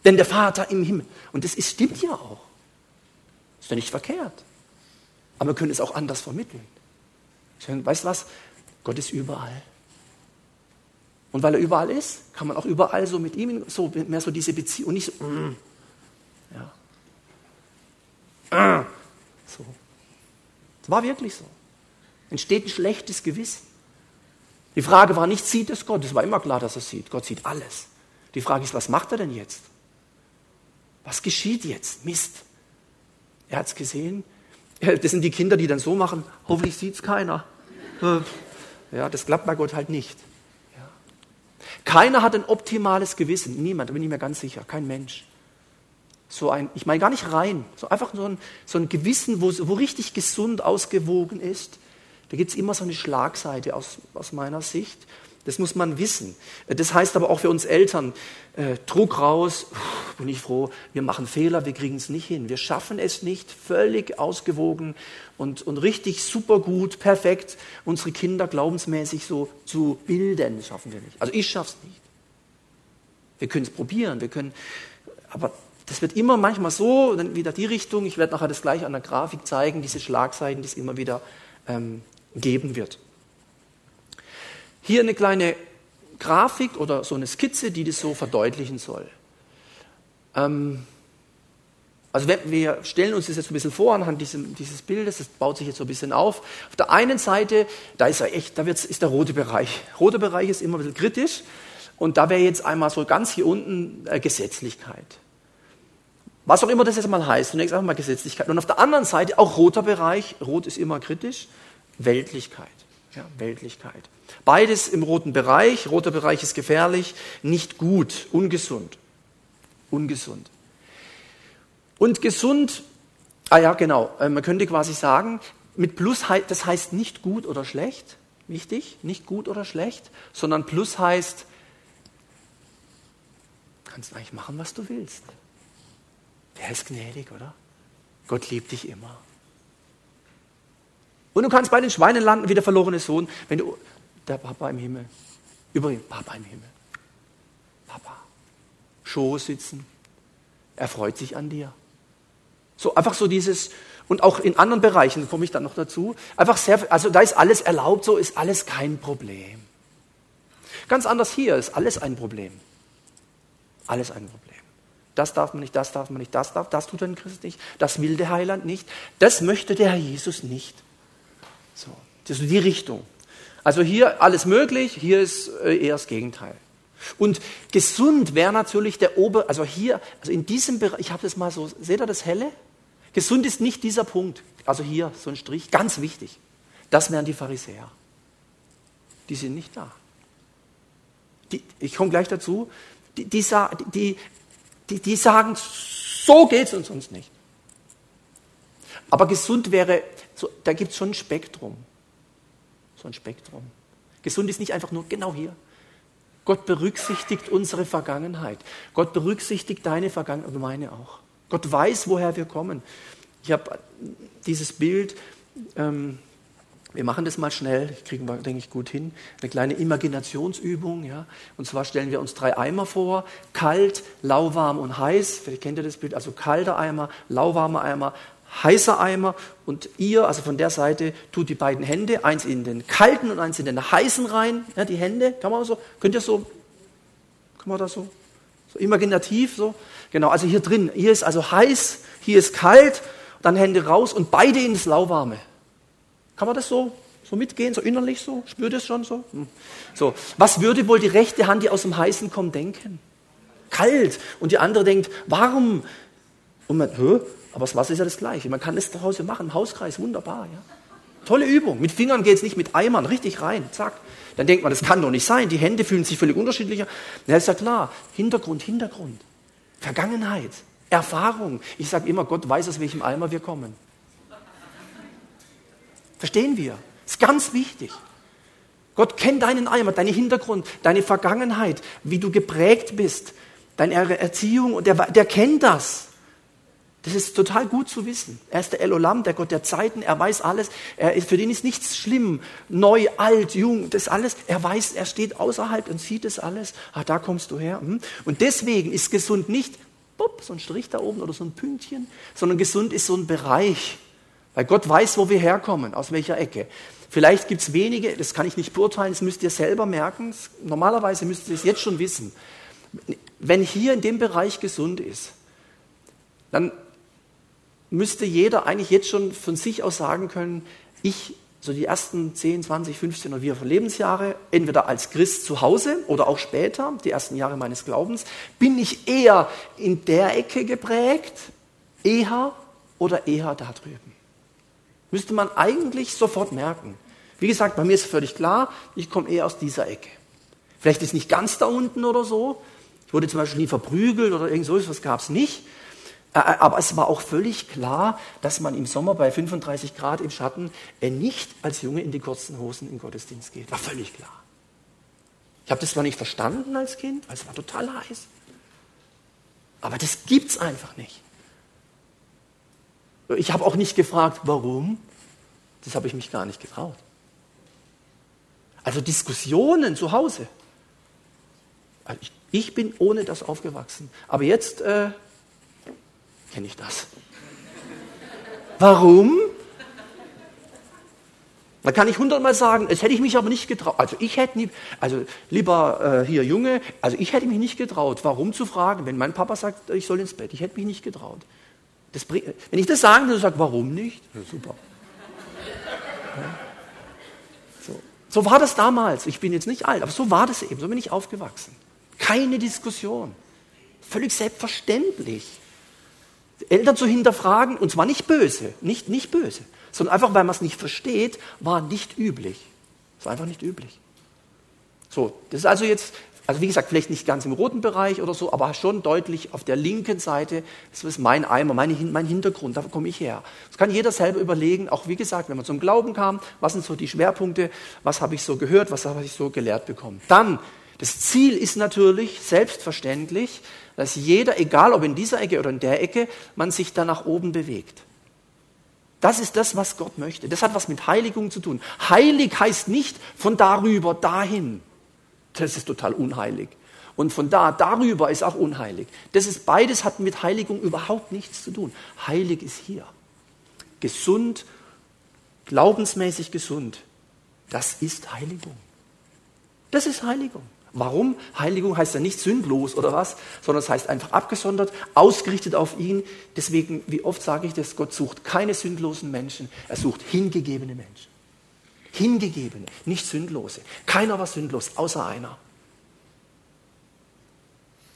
Denn der Vater im Himmel. Und das ist, stimmt ja auch. Ist ja nicht verkehrt. Aber wir können es auch anders vermitteln. Weißt du was? Gott ist überall. Und weil er überall ist, kann man auch überall so mit ihm, so mehr so diese Beziehung, nicht so, mm, ja. Mm, so. Das war wirklich so. Entsteht ein schlechtes Gewissen. Die Frage war nicht, sieht es Gott? Es war immer klar, dass er sieht. Gott sieht alles. Die Frage ist, was macht er denn jetzt? Was geschieht jetzt? Mist. Er hat es gesehen. Das sind die Kinder, die dann so machen, hoffentlich sieht es keiner. Ja, das klappt bei Gott halt nicht. Ja. Keiner hat ein optimales Gewissen. Niemand, da bin ich mir ganz sicher. Kein Mensch. So ein, ich meine gar nicht rein, so einfach so ein, so ein Gewissen, wo, wo richtig gesund ausgewogen ist. Da gibt es immer so eine Schlagseite aus, aus meiner Sicht. Das muss man wissen. Das heißt aber auch für uns Eltern, äh, Druck raus, bin ich froh, wir machen Fehler, wir kriegen es nicht hin. Wir schaffen es nicht, völlig ausgewogen und, und richtig super gut, perfekt, unsere Kinder glaubensmäßig so zu bilden. Das schaffen wir nicht. Also ich schaffe es nicht. Wir können es probieren, wir können, aber das wird immer manchmal so, dann wieder die Richtung, ich werde nachher das gleich an der Grafik zeigen, diese Schlagseiten, die es immer wieder ähm, geben wird. Hier eine kleine Grafik oder so eine Skizze, die das so verdeutlichen soll. Ähm, also wir stellen uns das jetzt ein bisschen vor anhand diesem, dieses Bildes, das baut sich jetzt so ein bisschen auf. Auf der einen Seite, da ist er echt, da ist der rote Bereich. Roter Bereich ist immer ein bisschen kritisch und da wäre jetzt einmal so ganz hier unten äh, Gesetzlichkeit. Was auch immer das jetzt mal heißt, zunächst einfach mal Gesetzlichkeit. Und auf der anderen Seite auch roter Bereich, rot ist immer kritisch, Weltlichkeit. Ja, Weltlichkeit. Beides im roten Bereich. Roter Bereich ist gefährlich, nicht gut, ungesund. Ungesund. Und gesund, ah ja, genau, äh, man könnte quasi sagen, mit Plus, das heißt nicht gut oder schlecht, wichtig, nicht gut oder schlecht, sondern Plus heißt, kannst eigentlich machen, was du willst. Der ist gnädig, oder? Gott liebt dich immer. Und du kannst bei den Schweinen landen wie der verlorene Sohn, wenn du, der Papa im Himmel, übrigens, Papa im Himmel, Papa, Schoß sitzen, er freut sich an dir. So einfach so dieses, und auch in anderen Bereichen komme ich dann noch dazu, einfach sehr, also da ist alles erlaubt, so ist alles kein Problem. Ganz anders hier ist alles ein Problem. Alles ein Problem. Das darf man nicht, das darf man nicht, das darf, das tut ein Christ nicht, das will der Heiland nicht, das möchte der Herr Jesus nicht. So, das ist die Richtung. Also hier alles möglich, hier ist äh, eher das Gegenteil. Und gesund wäre natürlich der Ober, also hier, also in diesem Bereich, ich habe das mal so, seht ihr das helle? Gesund ist nicht dieser Punkt. Also hier so ein Strich, ganz wichtig. Das wären die Pharisäer. Die sind nicht da. Die, ich komme gleich dazu. Die, die, die, die, die sagen, so geht es uns sonst nicht. Aber gesund wäre, so, da gibt es schon ein Spektrum. So ein Spektrum. Gesund ist nicht einfach nur genau hier. Gott berücksichtigt unsere Vergangenheit. Gott berücksichtigt deine Vergangenheit und meine auch. Gott weiß, woher wir kommen. Ich habe dieses Bild, Ähm, wir machen das mal schnell, kriegen wir, denke ich, gut hin. Eine kleine Imaginationsübung. Ja? Und zwar stellen wir uns drei Eimer vor: kalt, lauwarm und heiß. Vielleicht kennt ihr das Bild. Also kalter Eimer, lauwarmer Eimer, heißer Eimer. Und ihr, also von der Seite, tut die beiden Hände, eins in den kalten und eins in den heißen rein. Ja, die Hände, kann man so, könnt ihr so, kann man das so, so imaginativ so? Genau, also hier drin, hier ist also heiß, hier ist kalt, dann Hände raus und beide ins Lauwarme. Kann man das so, so mitgehen, so innerlich so? Spürt es schon so? Hm. So, was würde wohl die rechte Hand, die aus dem Heißen kommt, denken? Kalt. Und die andere denkt, warm. Und man, hä? Aber das Wasser ist ja das Gleiche. Man kann es zu Hause machen, Hauskreis, wunderbar. Ja? Tolle Übung. Mit Fingern geht es nicht, mit Eimern, richtig rein, zack. Dann denkt man, das kann doch nicht sein. Die Hände fühlen sich völlig unterschiedlicher. Ja, ist ja klar. Hintergrund, Hintergrund. Vergangenheit, Erfahrung. Ich sage immer, Gott weiß, aus welchem Eimer wir kommen. Verstehen wir? Ist ganz wichtig. Gott kennt deinen Eimer, deinen Hintergrund, deine Vergangenheit, wie du geprägt bist, deine Erziehung, und der, der kennt das. Das ist total gut zu wissen. Er ist der Elolam, der Gott der Zeiten, er weiß alles. Er ist, für den ist nichts schlimm, neu, alt, jung, das alles. Er weiß, er steht außerhalb und sieht das alles. Ah, da kommst du her. Hm? Und deswegen ist gesund nicht bup, so ein Strich da oben oder so ein Pünktchen, sondern gesund ist so ein Bereich. Weil Gott weiß, wo wir herkommen, aus welcher Ecke. Vielleicht gibt es wenige, das kann ich nicht beurteilen, das müsst ihr selber merken. Normalerweise müsst ihr es jetzt schon wissen. Wenn hier in dem Bereich gesund ist, dann müsste jeder eigentlich jetzt schon von sich aus sagen können, ich, so die ersten 10, 20, 15 oder wie viele Lebensjahre, entweder als Christ zu Hause oder auch später, die ersten Jahre meines Glaubens, bin ich eher in der Ecke geprägt, eher oder eher da drüben. Müsste man eigentlich sofort merken. Wie gesagt, bei mir ist völlig klar, ich komme eher aus dieser Ecke. Vielleicht ist nicht ganz da unten oder so. Ich wurde zum Beispiel nie verprügelt oder irgend so etwas gab es nicht. Aber es war auch völlig klar, dass man im Sommer bei 35 Grad im Schatten äh, nicht als Junge in die kurzen Hosen in den Gottesdienst geht. War völlig klar. Ich habe das zwar nicht verstanden als Kind, weil es war total heiß. Aber das gibt es einfach nicht. Ich habe auch nicht gefragt, warum. Das habe ich mich gar nicht getraut. Also Diskussionen zu Hause. Also ich, ich, bin ohne das aufgewachsen. Aber jetzt äh, kenne ich das. Warum? Da kann ich hundertmal sagen, es hätte ich mich aber nicht getraut. Also ich hätte nie, also lieber äh, hier Junge, also ich hätte mich nicht getraut. Warum zu fragen, wenn mein Papa sagt, ich soll ins Bett? Ich hätte mich nicht getraut. Das, wenn ich das sagen würde, sagt, warum nicht? Ja, super. Ja. So. so war das damals. Ich bin jetzt nicht alt, aber so war das eben. So bin ich aufgewachsen. Keine Diskussion. Völlig selbstverständlich. Eltern zu hinterfragen, und zwar nicht böse, nicht, nicht böse, sondern einfach, weil man es nicht versteht, war nicht üblich. War einfach nicht üblich. So, das ist also jetzt also wie gesagt, vielleicht nicht ganz im roten Bereich oder so, aber schon deutlich auf der linken Seite, das ist mein Eimer, mein, mein Hintergrund, da komme ich her. Das kann jeder selber überlegen, auch wie gesagt, wenn man zum Glauben kam, was sind so die Schwerpunkte, was habe ich so gehört, was habe ich so gelehrt bekommen. Dann, das Ziel ist natürlich selbstverständlich, dass jeder, egal ob in dieser Ecke oder in der Ecke, man sich da nach oben bewegt. Das ist das, was Gott möchte. Das hat was mit Heiligung zu tun. Heilig heißt nicht von darüber dahin das ist total unheilig. Und von da, darüber ist auch unheilig. Das ist beides hat mit Heiligung überhaupt nichts zu tun. Heilig ist hier. Gesund, glaubensmäßig gesund. Das ist Heiligung. Das ist Heiligung. Warum? Heiligung heißt ja nicht sündlos oder was, sondern es heißt einfach abgesondert, ausgerichtet auf ihn. Deswegen, wie oft sage ich das, Gott sucht keine sündlosen Menschen, er sucht hingegebene Menschen. Hingegebene, nicht sündlose. Keiner war sündlos, außer einer.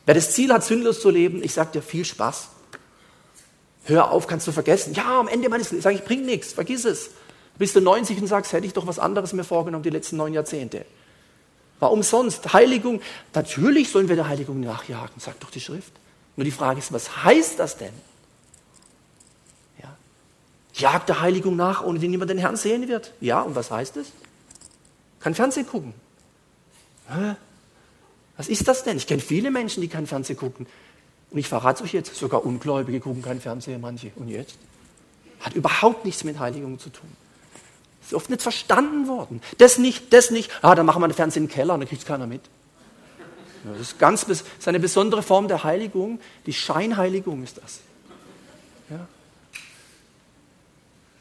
Wer das Ziel hat, sündlos zu leben, ich sage dir viel Spaß. Hör auf, kannst du vergessen. Ja, am Ende meines Lebens sage ich, bringt nichts, vergiss es. Bist du 90 und sagst, hätte ich doch was anderes mir vorgenommen die letzten neun Jahrzehnte. War umsonst. Heiligung, natürlich sollen wir der Heiligung nachjagen, sagt doch die Schrift. Nur die Frage ist, was heißt das denn? Jagt der Heiligung nach, ohne die niemand den Herrn sehen wird. Ja, und was heißt es? Kein Fernsehen gucken. Hä? Was ist das denn? Ich kenne viele Menschen, die kein Fernsehen gucken. Und ich verrate euch jetzt, sogar Ungläubige gucken kein Fernsehen, manche. Und jetzt? Hat überhaupt nichts mit Heiligung zu tun. Ist oft nicht verstanden worden. Das nicht, das nicht. Ah, dann machen wir den Fernsehen im Keller und dann kriegt es keiner mit. Ja, das ist, ganz, das ist eine besondere Form der Heiligung. Die Scheinheiligung ist das. Ja.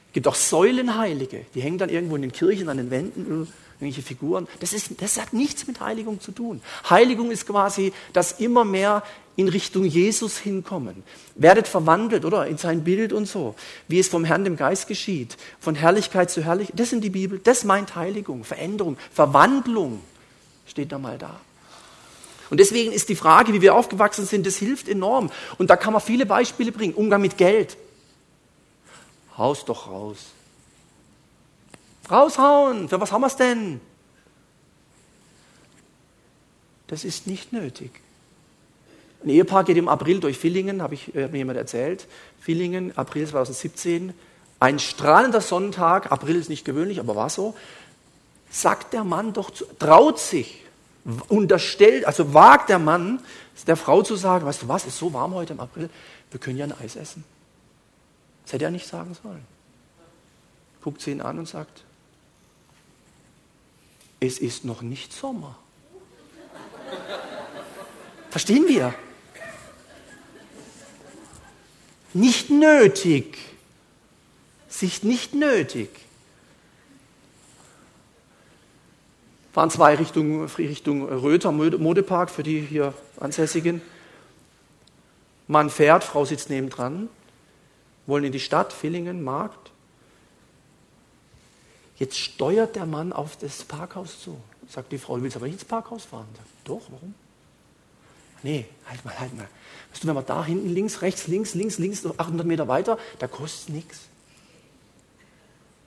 Es gibt auch Säulenheilige, die hängen dann irgendwo in den Kirchen an den Wänden, irgendwelche Figuren. Das, ist, das hat nichts mit Heiligung zu tun. Heiligung ist quasi das immer mehr in Richtung Jesus hinkommen. Werdet verwandelt, oder? In sein Bild und so. Wie es vom Herrn dem Geist geschieht. Von Herrlichkeit zu Herrlichkeit. Das sind die Bibel. Das meint Heiligung, Veränderung, Verwandlung. Steht da mal da. Und deswegen ist die Frage, wie wir aufgewachsen sind, das hilft enorm. Und da kann man viele Beispiele bringen. Umgang mit Geld. Haus doch raus. Raushauen, für was haben wir es denn? Das ist nicht nötig. Ein Ehepaar geht im April durch Villingen, habe ich äh, mir jemand erzählt. Villingen, April 2017. Ein strahlender Sonntag, April ist nicht gewöhnlich, aber war so. Sagt der Mann doch, traut sich, unterstellt, also wagt der Mann, der Frau zu sagen, weißt du was, ist so warm heute im April, wir können ja ein Eis essen. Das hätte er nicht sagen sollen. Guckt sie ihn an und sagt, es ist noch nicht Sommer. Verstehen wir? Nicht nötig. Sich nicht nötig. Fahren zwei Richtung, Richtung Röther Modepark für die hier Ansässigen. Mann fährt, Frau sitzt nebendran wollen in die Stadt, Villingen, Markt. Jetzt steuert der Mann auf das Parkhaus zu. Sagt die Frau, du willst aber nicht ins Parkhaus fahren. Sagt, Doch, warum? Nee, halt mal, halt mal. Weißt du, wenn man da hinten links, rechts, links, links, links, 800 Meter weiter, da kostet nichts.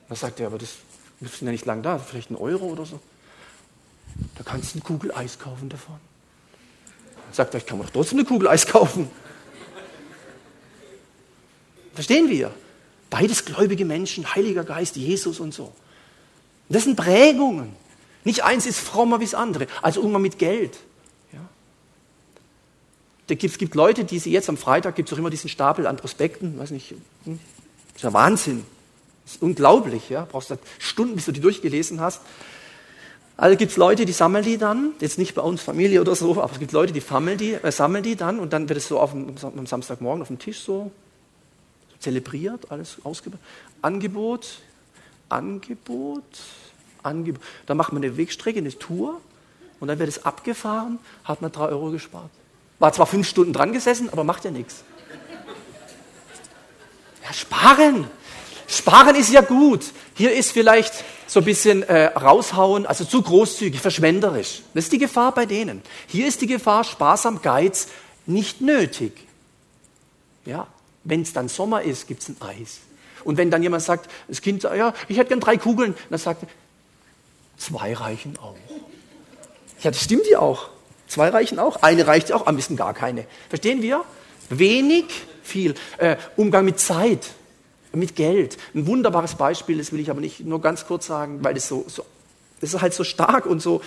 Da sagt er, aber das, wir sind ja nicht lang da, vielleicht ein Euro oder so. Da kannst du eine Kugel Eis kaufen davon. Sagt er, ich kann mir doch trotzdem eine Kugel Eis kaufen. Verstehen wir? Beides gläubige Menschen, Heiliger Geist, Jesus und so. Das sind Prägungen. Nicht eins ist frommer wie das andere. Also Umgang mit Geld. Ja. Es gibt Leute, die sie jetzt am Freitag, gibt es auch immer diesen Stapel an Prospekten, weiß nicht, hm, das ist ja Wahnsinn. Das ist unglaublich, ja. Brauchst du Stunden, bis du die durchgelesen hast. Also gibt es Leute, die sammeln die dann, jetzt nicht bei uns Familie oder so, aber es gibt Leute, die sammeln die, äh, sammeln die dann und dann wird es so auf dem, am Samstagmorgen auf dem Tisch so zelebriert, alles ausgebaut. Angebot, Angebot, Angebot. Dann macht man eine Wegstrecke, eine Tour und dann wird es abgefahren, hat man drei Euro gespart. War zwar fünf Stunden dran gesessen, aber macht ja nichts. Ja, sparen. Sparen ist ja gut. Hier ist vielleicht so ein bisschen äh, raushauen, also zu großzügig, verschwenderisch. Das ist die Gefahr bei denen. Hier ist die Gefahr, Sparsam, Geiz, nicht nötig. Ja, wenn es dann Sommer ist, gibt es ein Eis. Und wenn dann jemand sagt, das Kind sagt, ja, ich hätte gern drei Kugeln, dann sagt er, zwei reichen auch. Ja, das stimmt ja auch. Zwei reichen auch. Eine reicht auch, am besten gar keine. Verstehen wir? Wenig, viel. Äh, Umgang mit Zeit, mit Geld. Ein wunderbares Beispiel, das will ich aber nicht nur ganz kurz sagen, weil das so, so das ist halt so stark und so.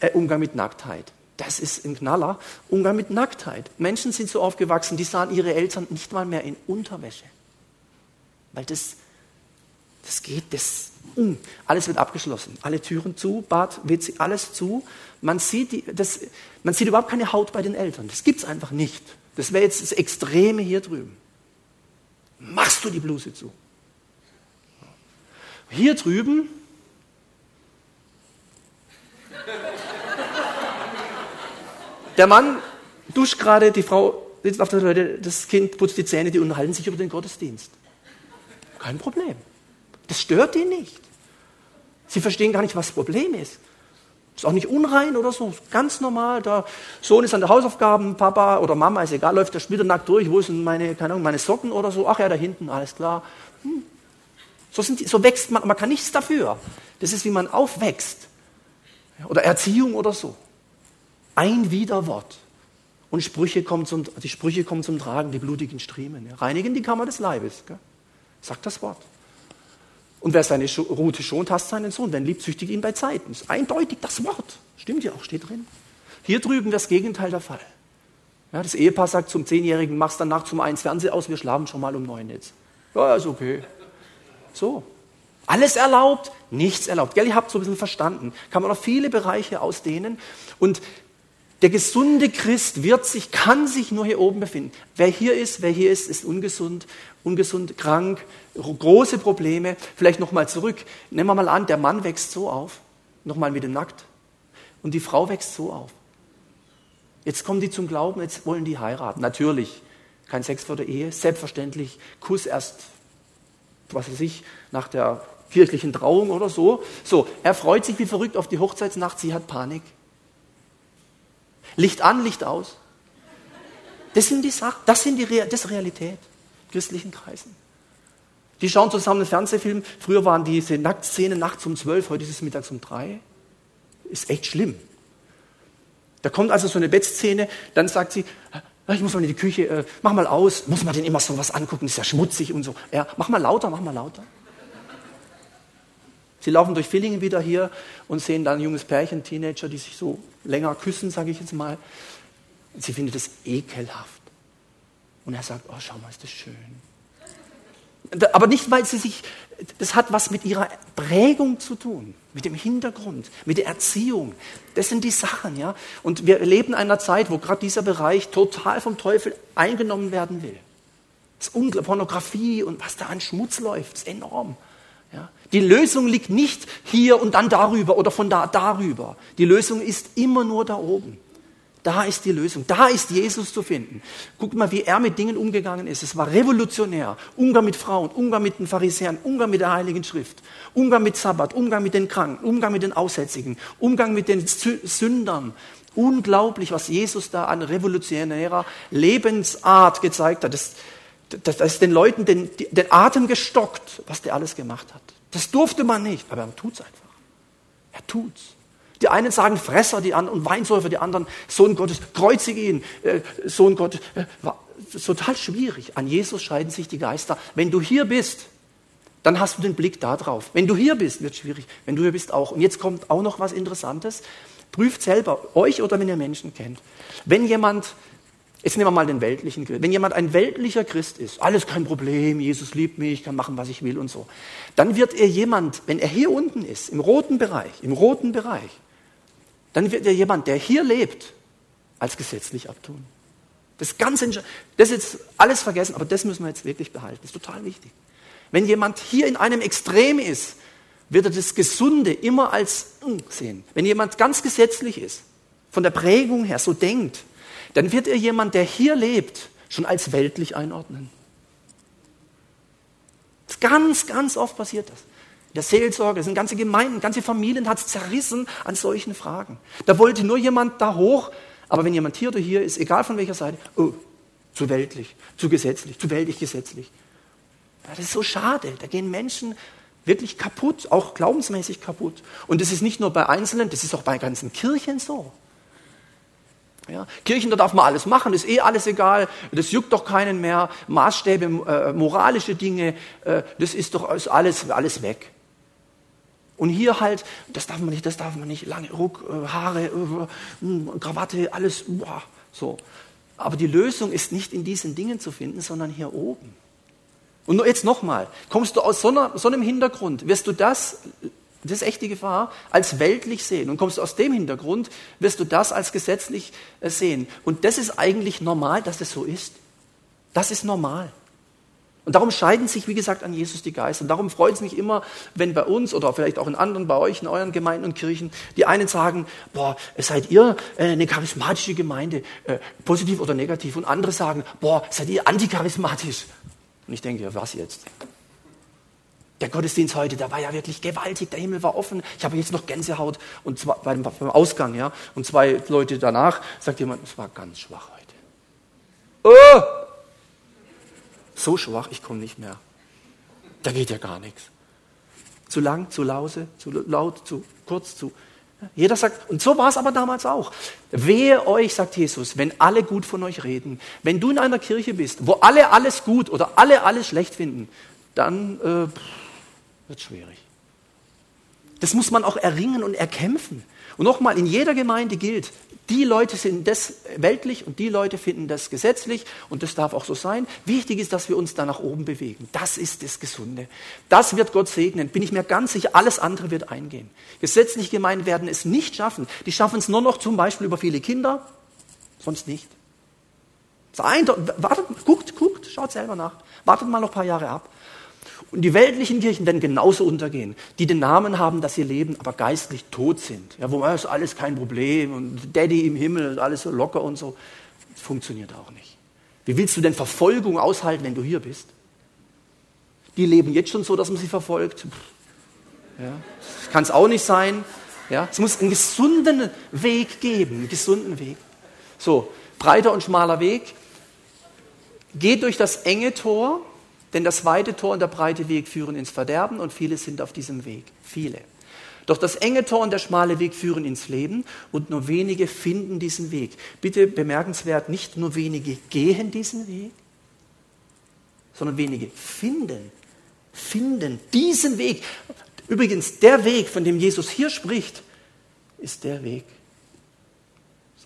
Äh, Umgang mit Nacktheit. Das ist ein Knaller. Umgang mit Nacktheit. Menschen sind so aufgewachsen, die sahen ihre Eltern nicht mal mehr in Unterwäsche. Weil das, das geht, das, um. alles wird abgeschlossen. Alle Türen zu, Bad, WC, alles zu. Man sieht, die, das, man sieht überhaupt keine Haut bei den Eltern. Das gibt es einfach nicht. Das wäre jetzt das Extreme hier drüben. Machst du die Bluse zu. Hier drüben Der Mann duscht gerade, die Frau sitzt auf der Toilette, das Kind putzt die Zähne, die unterhalten sich über den Gottesdienst. Kein Problem. Das stört die nicht. Sie verstehen gar nicht, was das Problem ist. Ist auch nicht unrein oder so, ganz normal. Der Sohn ist an der Hausaufgaben, Papa oder Mama, ist egal, läuft der Spiel nackt durch, wo sind meine, keine Ahnung, meine Socken oder so? Ach ja, da hinten, alles klar. Hm. So, die, so, wächst man, man kann nichts dafür. Das ist, wie man aufwächst. Oder Erziehung oder so. Ein Widerwort. Und Sprüche kommen zum, die Sprüche kommen zum Tragen, die blutigen Striemen. Reinigen die Kammer des Leibes. Gell? Sagt das Wort. Und wer seine Route schont, hasst seinen Sohn. Wenn liebsüchtig ihn bei Zeiten. Ist eindeutig das Wort. Stimmt ja auch, steht drin. Hier drüben das Gegenteil der Fall. Ja, das Ehepaar sagt zum Zehnjährigen, machst dann nachts um eins Fernseher aus, wir schlafen schon mal um neun jetzt. Ja, ist okay. So. Alles erlaubt, nichts erlaubt. Gell, ihr habt so ein bisschen verstanden. Kann man auf viele Bereiche ausdehnen. Und der gesunde Christ wird sich, kann sich nur hier oben befinden. Wer hier ist, wer hier ist, ist ungesund, ungesund, krank, große Probleme. Vielleicht nochmal zurück. Nehmen wir mal an, der Mann wächst so auf, nochmal mit dem nackt. Und die Frau wächst so auf. Jetzt kommen die zum Glauben, jetzt wollen die heiraten. Natürlich, kein Sex vor der Ehe, selbstverständlich, Kuss erst, was weiß ich, nach der kirchlichen Trauung oder so. So, er freut sich wie verrückt auf die Hochzeitsnacht, sie hat Panik. Licht an, Licht aus. Das sind die Sachen, das sind die Real, das Realität christlichen Kreisen. Die schauen zusammen einen Fernsehfilm. Früher waren diese Nacktszenen nachts um zwölf, heute ist es mittags um drei. Ist echt schlimm. Da kommt also so eine Bettszene, dann sagt sie, ich muss mal in die Küche, äh, mach mal aus, muss man denn immer so was angucken, ist ja schmutzig und so. Ja, mach mal lauter, mach mal lauter. Sie laufen durch Villingen wieder hier und sehen dann ein junges Pärchen, Teenager, die sich so länger küssen, sage ich jetzt mal. Sie findet es ekelhaft. Und er sagt, oh, schau mal, ist das schön. Aber nicht, weil sie sich, das hat was mit ihrer Prägung zu tun, mit dem Hintergrund, mit der Erziehung. Das sind die Sachen, ja. Und wir leben in einer Zeit, wo gerade dieser Bereich total vom Teufel eingenommen werden will. Das ist Pornografie und was da an Schmutz läuft, ist enorm. Die Lösung liegt nicht hier und dann darüber oder von da darüber. Die Lösung ist immer nur da oben. Da ist die Lösung. Da ist Jesus zu finden. Guckt mal, wie er mit Dingen umgegangen ist. Es war revolutionär. Umgang mit Frauen, Umgang mit den Pharisäern, Umgang mit der Heiligen Schrift, Umgang mit Sabbat, Umgang mit den Kranken, Umgang mit den Aussätzigen, Umgang mit den Sündern. Unglaublich, was Jesus da an revolutionärer Lebensart gezeigt hat. Das, das, das ist den Leuten den, den Atem gestockt, was der alles gemacht hat. Das durfte man nicht, aber er tut's einfach. Er tut's. Die einen sagen Fresser, die anderen und Weinsäufer, die anderen Sohn Gottes, kreuzige ihn, äh, Sohn Gottes. Äh, total schwierig. An Jesus scheiden sich die Geister. Wenn du hier bist, dann hast du den Blick da drauf. Wenn du hier bist, wird schwierig. Wenn du hier bist, auch. Und jetzt kommt auch noch was Interessantes. Prüft selber, euch oder wenn ihr Menschen kennt. Wenn jemand Jetzt nehmen wir mal den weltlichen Christ. Wenn jemand ein weltlicher Christ ist, alles kein Problem, Jesus liebt mich, ich kann machen, was ich will und so, dann wird er jemand, wenn er hier unten ist, im roten Bereich, im roten Bereich, dann wird er jemand, der hier lebt, als gesetzlich abtun. Das, ganz das ist jetzt alles vergessen, aber das müssen wir jetzt wirklich behalten. Das ist total wichtig. Wenn jemand hier in einem Extrem ist, wird er das Gesunde immer als sehen. Wenn jemand ganz gesetzlich ist, von der Prägung her so denkt, dann wird er jemand, der hier lebt, schon als weltlich einordnen. Ganz, ganz oft passiert das. In der Seelsorge, es sind ganze Gemeinden, ganze Familien hat es zerrissen an solchen Fragen. Da wollte nur jemand da hoch, aber wenn jemand hier oder hier ist, egal von welcher Seite, oh, zu weltlich, zu gesetzlich, zu weltlich gesetzlich. Ja, das ist so schade. Da gehen Menschen wirklich kaputt, auch glaubensmäßig kaputt. Und das ist nicht nur bei Einzelnen, das ist auch bei ganzen Kirchen so. Ja, Kirchen, da darf man alles machen, ist eh alles egal, das juckt doch keinen mehr. Maßstäbe, äh, moralische Dinge, äh, das ist doch ist alles, alles weg. Und hier halt, das darf man nicht, das darf man nicht, lange Ruck, äh, Haare, äh, Krawatte, alles, boah, so. Aber die Lösung ist nicht in diesen Dingen zu finden, sondern hier oben. Und jetzt nochmal, kommst du aus so, einer, so einem Hintergrund, wirst du das das ist echt die Gefahr, als weltlich sehen. Und kommst du aus dem Hintergrund, wirst du das als gesetzlich äh, sehen. Und das ist eigentlich normal, dass es so ist. Das ist normal. Und darum scheiden sich, wie gesagt, an Jesus die Geister. Und darum freut es mich immer, wenn bei uns oder vielleicht auch in anderen, bei euch, in euren Gemeinden und Kirchen, die einen sagen, boah, seid ihr äh, eine charismatische Gemeinde, äh, positiv oder negativ. Und andere sagen, boah, seid ihr anticharismatisch. Und ich denke, was jetzt? Der Gottesdienst heute, der war ja wirklich gewaltig, der Himmel war offen. Ich habe jetzt noch Gänsehaut und zwar beim, beim Ausgang, ja. Und zwei Leute danach sagt jemand, es war ganz schwach heute. Oh! So schwach, ich komme nicht mehr. Da geht ja gar nichts. Zu lang, zu lause, zu laut, zu kurz, zu. Jeder sagt, und so war es aber damals auch. Wehe euch, sagt Jesus, wenn alle gut von euch reden. Wenn du in einer Kirche bist, wo alle alles gut oder alle alles schlecht finden, dann äh, wird schwierig. Das muss man auch erringen und erkämpfen. Und nochmal, in jeder Gemeinde gilt, die Leute sind das weltlich und die Leute finden das gesetzlich und das darf auch so sein. Wichtig ist, dass wir uns da nach oben bewegen. Das ist das Gesunde. Das wird Gott segnen, bin ich mir ganz sicher. Alles andere wird eingehen. Gesetzliche Gemeinden werden es nicht schaffen. Die schaffen es nur noch zum Beispiel über viele Kinder, sonst nicht. Wartet, guckt, guckt, schaut selber nach. Wartet mal noch ein paar Jahre ab. Und die weltlichen Kirchen werden genauso untergehen, die den Namen haben, dass sie leben, aber geistlich tot sind. Ja, wo man ist alles kein Problem und Daddy im Himmel, alles so locker und so. Das funktioniert auch nicht. Wie willst du denn Verfolgung aushalten, wenn du hier bist? Die leben jetzt schon so, dass man sie verfolgt. Ja, kann es auch nicht sein. Ja, es muss einen gesunden Weg geben, einen gesunden Weg. So, breiter und schmaler Weg. Geht durch das enge Tor, denn das weite Tor und der breite Weg führen ins Verderben und viele sind auf diesem Weg. Viele. Doch das enge Tor und der schmale Weg führen ins Leben und nur wenige finden diesen Weg. Bitte bemerkenswert, nicht nur wenige gehen diesen Weg, sondern wenige finden, finden diesen Weg. Übrigens, der Weg, von dem Jesus hier spricht, ist der Weg.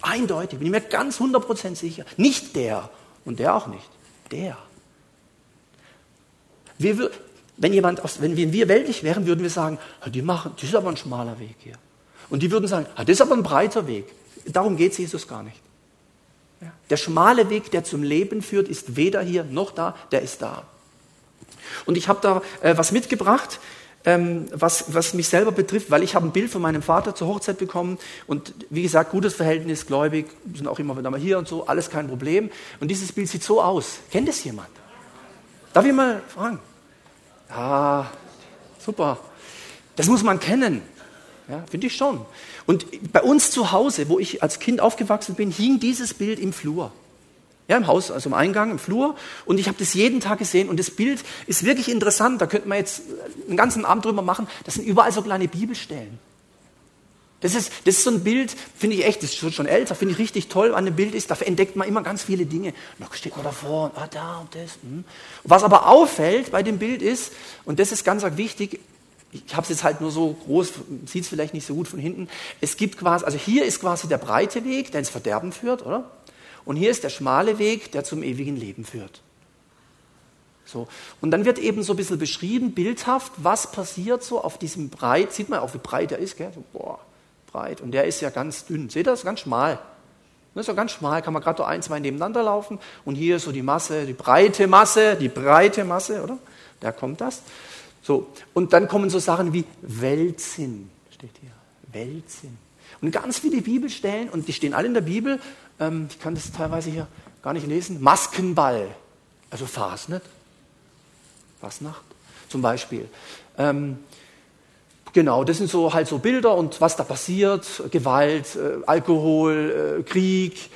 Eindeutig, bin ich mir ganz 100% sicher. Nicht der und der auch nicht. Der. Wir, wenn, jemand aus, wenn wir weltlich wären, würden wir sagen, die machen, das ist aber ein schmaler Weg hier. Und die würden sagen, das ist aber ein breiter Weg. Darum geht es Jesus gar nicht. Ja. Der schmale Weg, der zum Leben führt, ist weder hier noch da, der ist da. Und ich habe da äh, was mitgebracht, ähm, was, was mich selber betrifft, weil ich habe ein Bild von meinem Vater zur Hochzeit bekommen und wie gesagt, gutes Verhältnis, gläubig, sind auch immer wieder mal hier und so, alles kein Problem. Und dieses Bild sieht so aus. Kennt es jemand? Darf ich mal fragen? Ja, super. Das muss man kennen. Ja, finde ich schon. Und bei uns zu Hause, wo ich als Kind aufgewachsen bin, hing dieses Bild im Flur. Ja, im Haus, also im Eingang, im Flur. Und ich habe das jeden Tag gesehen. Und das Bild ist wirklich interessant. Da könnte man jetzt einen ganzen Abend drüber machen. Das sind überall so kleine Bibelstellen. Das ist, das ist so ein Bild, finde ich echt, das ist schon älter, finde ich richtig toll an dem Bild ist, da entdeckt man immer ganz viele Dinge. Da steht man davor ah, da und das. Hm. Was aber auffällt bei dem Bild ist, und das ist ganz wichtig, ich habe es jetzt halt nur so groß, sieht es vielleicht nicht so gut von hinten, es gibt quasi, also hier ist quasi der breite Weg, der ins Verderben führt, oder? Und hier ist der schmale Weg, der zum ewigen Leben führt. So. Und dann wird eben so ein bisschen beschrieben, bildhaft, was passiert so auf diesem Breit, sieht man auch, wie breit er ist, gell? So, boah, breit. Und der ist ja ganz dünn. Seht ihr das? Ganz schmal. Das ist so ganz schmal, kann man gerade so ein, zwei nebeneinander laufen. Und hier ist so die Masse, die breite Masse, die breite Masse, oder? Da kommt das. So. Und dann kommen so Sachen wie Weltsinn, steht hier. Weltsinn. Und ganz viele Bibelstellen, und die stehen alle in der Bibel, ähm, ich kann das teilweise hier gar nicht lesen, Maskenball, also Fasnet, Fasnacht zum Beispiel. Ähm, Genau, das sind so halt so Bilder und was da passiert, Gewalt, äh, Alkohol, äh, Krieg,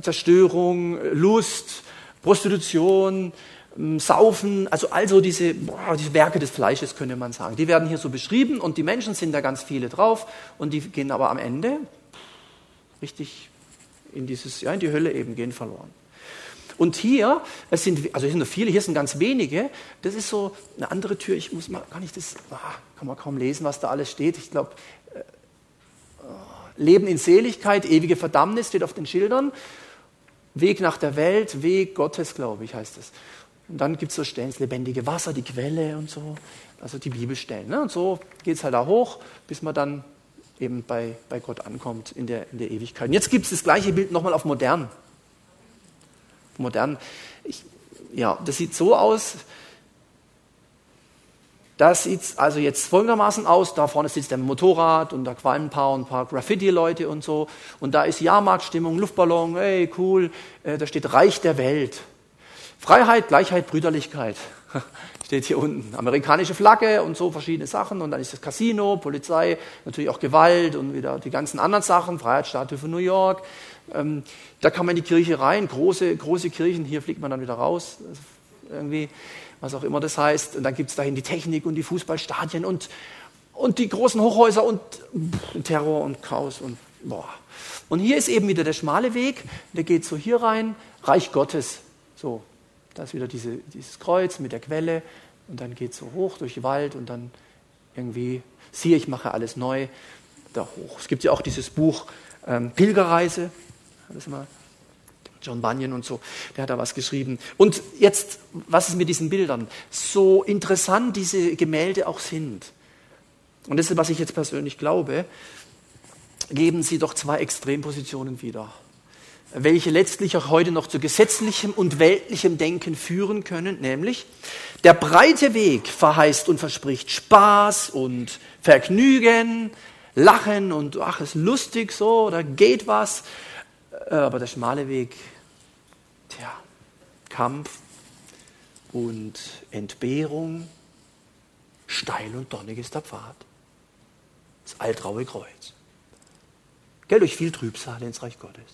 Zerstörung, Lust, Prostitution, äh, Saufen, also also diese, boah, diese Werke des Fleisches könnte man sagen. Die werden hier so beschrieben und die Menschen sind da ganz viele drauf und die gehen aber am Ende richtig in dieses, ja, in die Hölle eben gehen verloren. Und hier, es sind, also hier sind nur viele, hier sind ganz wenige. Das ist so eine andere Tür. Ich muss mal gar nicht das, ah, kann man kaum lesen, was da alles steht. Ich glaube, äh, Leben in Seligkeit, ewige Verdammnis steht auf den Schildern. Weg nach der Welt, Weg Gottes, glaube ich, heißt es. Und dann gibt es so Stellen, das lebendige Wasser, die Quelle und so. Also die Bibelstellen. Ne? Und so geht es halt da hoch, bis man dann eben bei, bei Gott ankommt in der, in der Ewigkeit. Und jetzt gibt es das gleiche Bild nochmal auf modern modern. Ich, ja, das sieht so aus. Das sieht also jetzt folgendermaßen aus. Da vorne sitzt der Motorrad und da qualmen ein paar ein paar Graffiti-Leute und so. Und da ist Jahrmarktstimmung, Luftballon, hey, cool. Äh, da steht Reich der Welt. Freiheit, Gleichheit, Brüderlichkeit. Steht hier unten. Amerikanische Flagge und so verschiedene Sachen. Und dann ist das Casino, Polizei, natürlich auch Gewalt und wieder die ganzen anderen Sachen. Freiheitsstatue von New York. Ähm, da kann man in die Kirche rein, große, große Kirchen, hier fliegt man dann wieder raus, irgendwie, was auch immer das heißt. Und dann gibt es dahin die Technik und die Fußballstadien und, und die großen Hochhäuser und Terror und Chaos und boah. Und hier ist eben wieder der schmale Weg, der geht so hier rein, Reich Gottes. So, da ist wieder diese, dieses Kreuz mit der Quelle und dann geht es so hoch durch den Wald und dann irgendwie, siehe, ich mache alles neu, da hoch. Es gibt ja auch dieses Buch ähm, Pilgerreise, das mal John Bunyan und so, der hat da was geschrieben. Und jetzt, was ist mit diesen Bildern? So interessant diese Gemälde auch sind, und das ist, was ich jetzt persönlich glaube, geben sie doch zwei Extrempositionen wieder, welche letztlich auch heute noch zu gesetzlichem und weltlichem Denken führen können, nämlich der breite Weg verheißt und verspricht Spaß und Vergnügen, Lachen und ach, ist lustig so, da geht was, aber der schmale Weg, tja, Kampf und Entbehrung, steil und donnig ist der Pfad. Das altraue Kreuz. Gell, durch viel Trübsal ins Reich Gottes.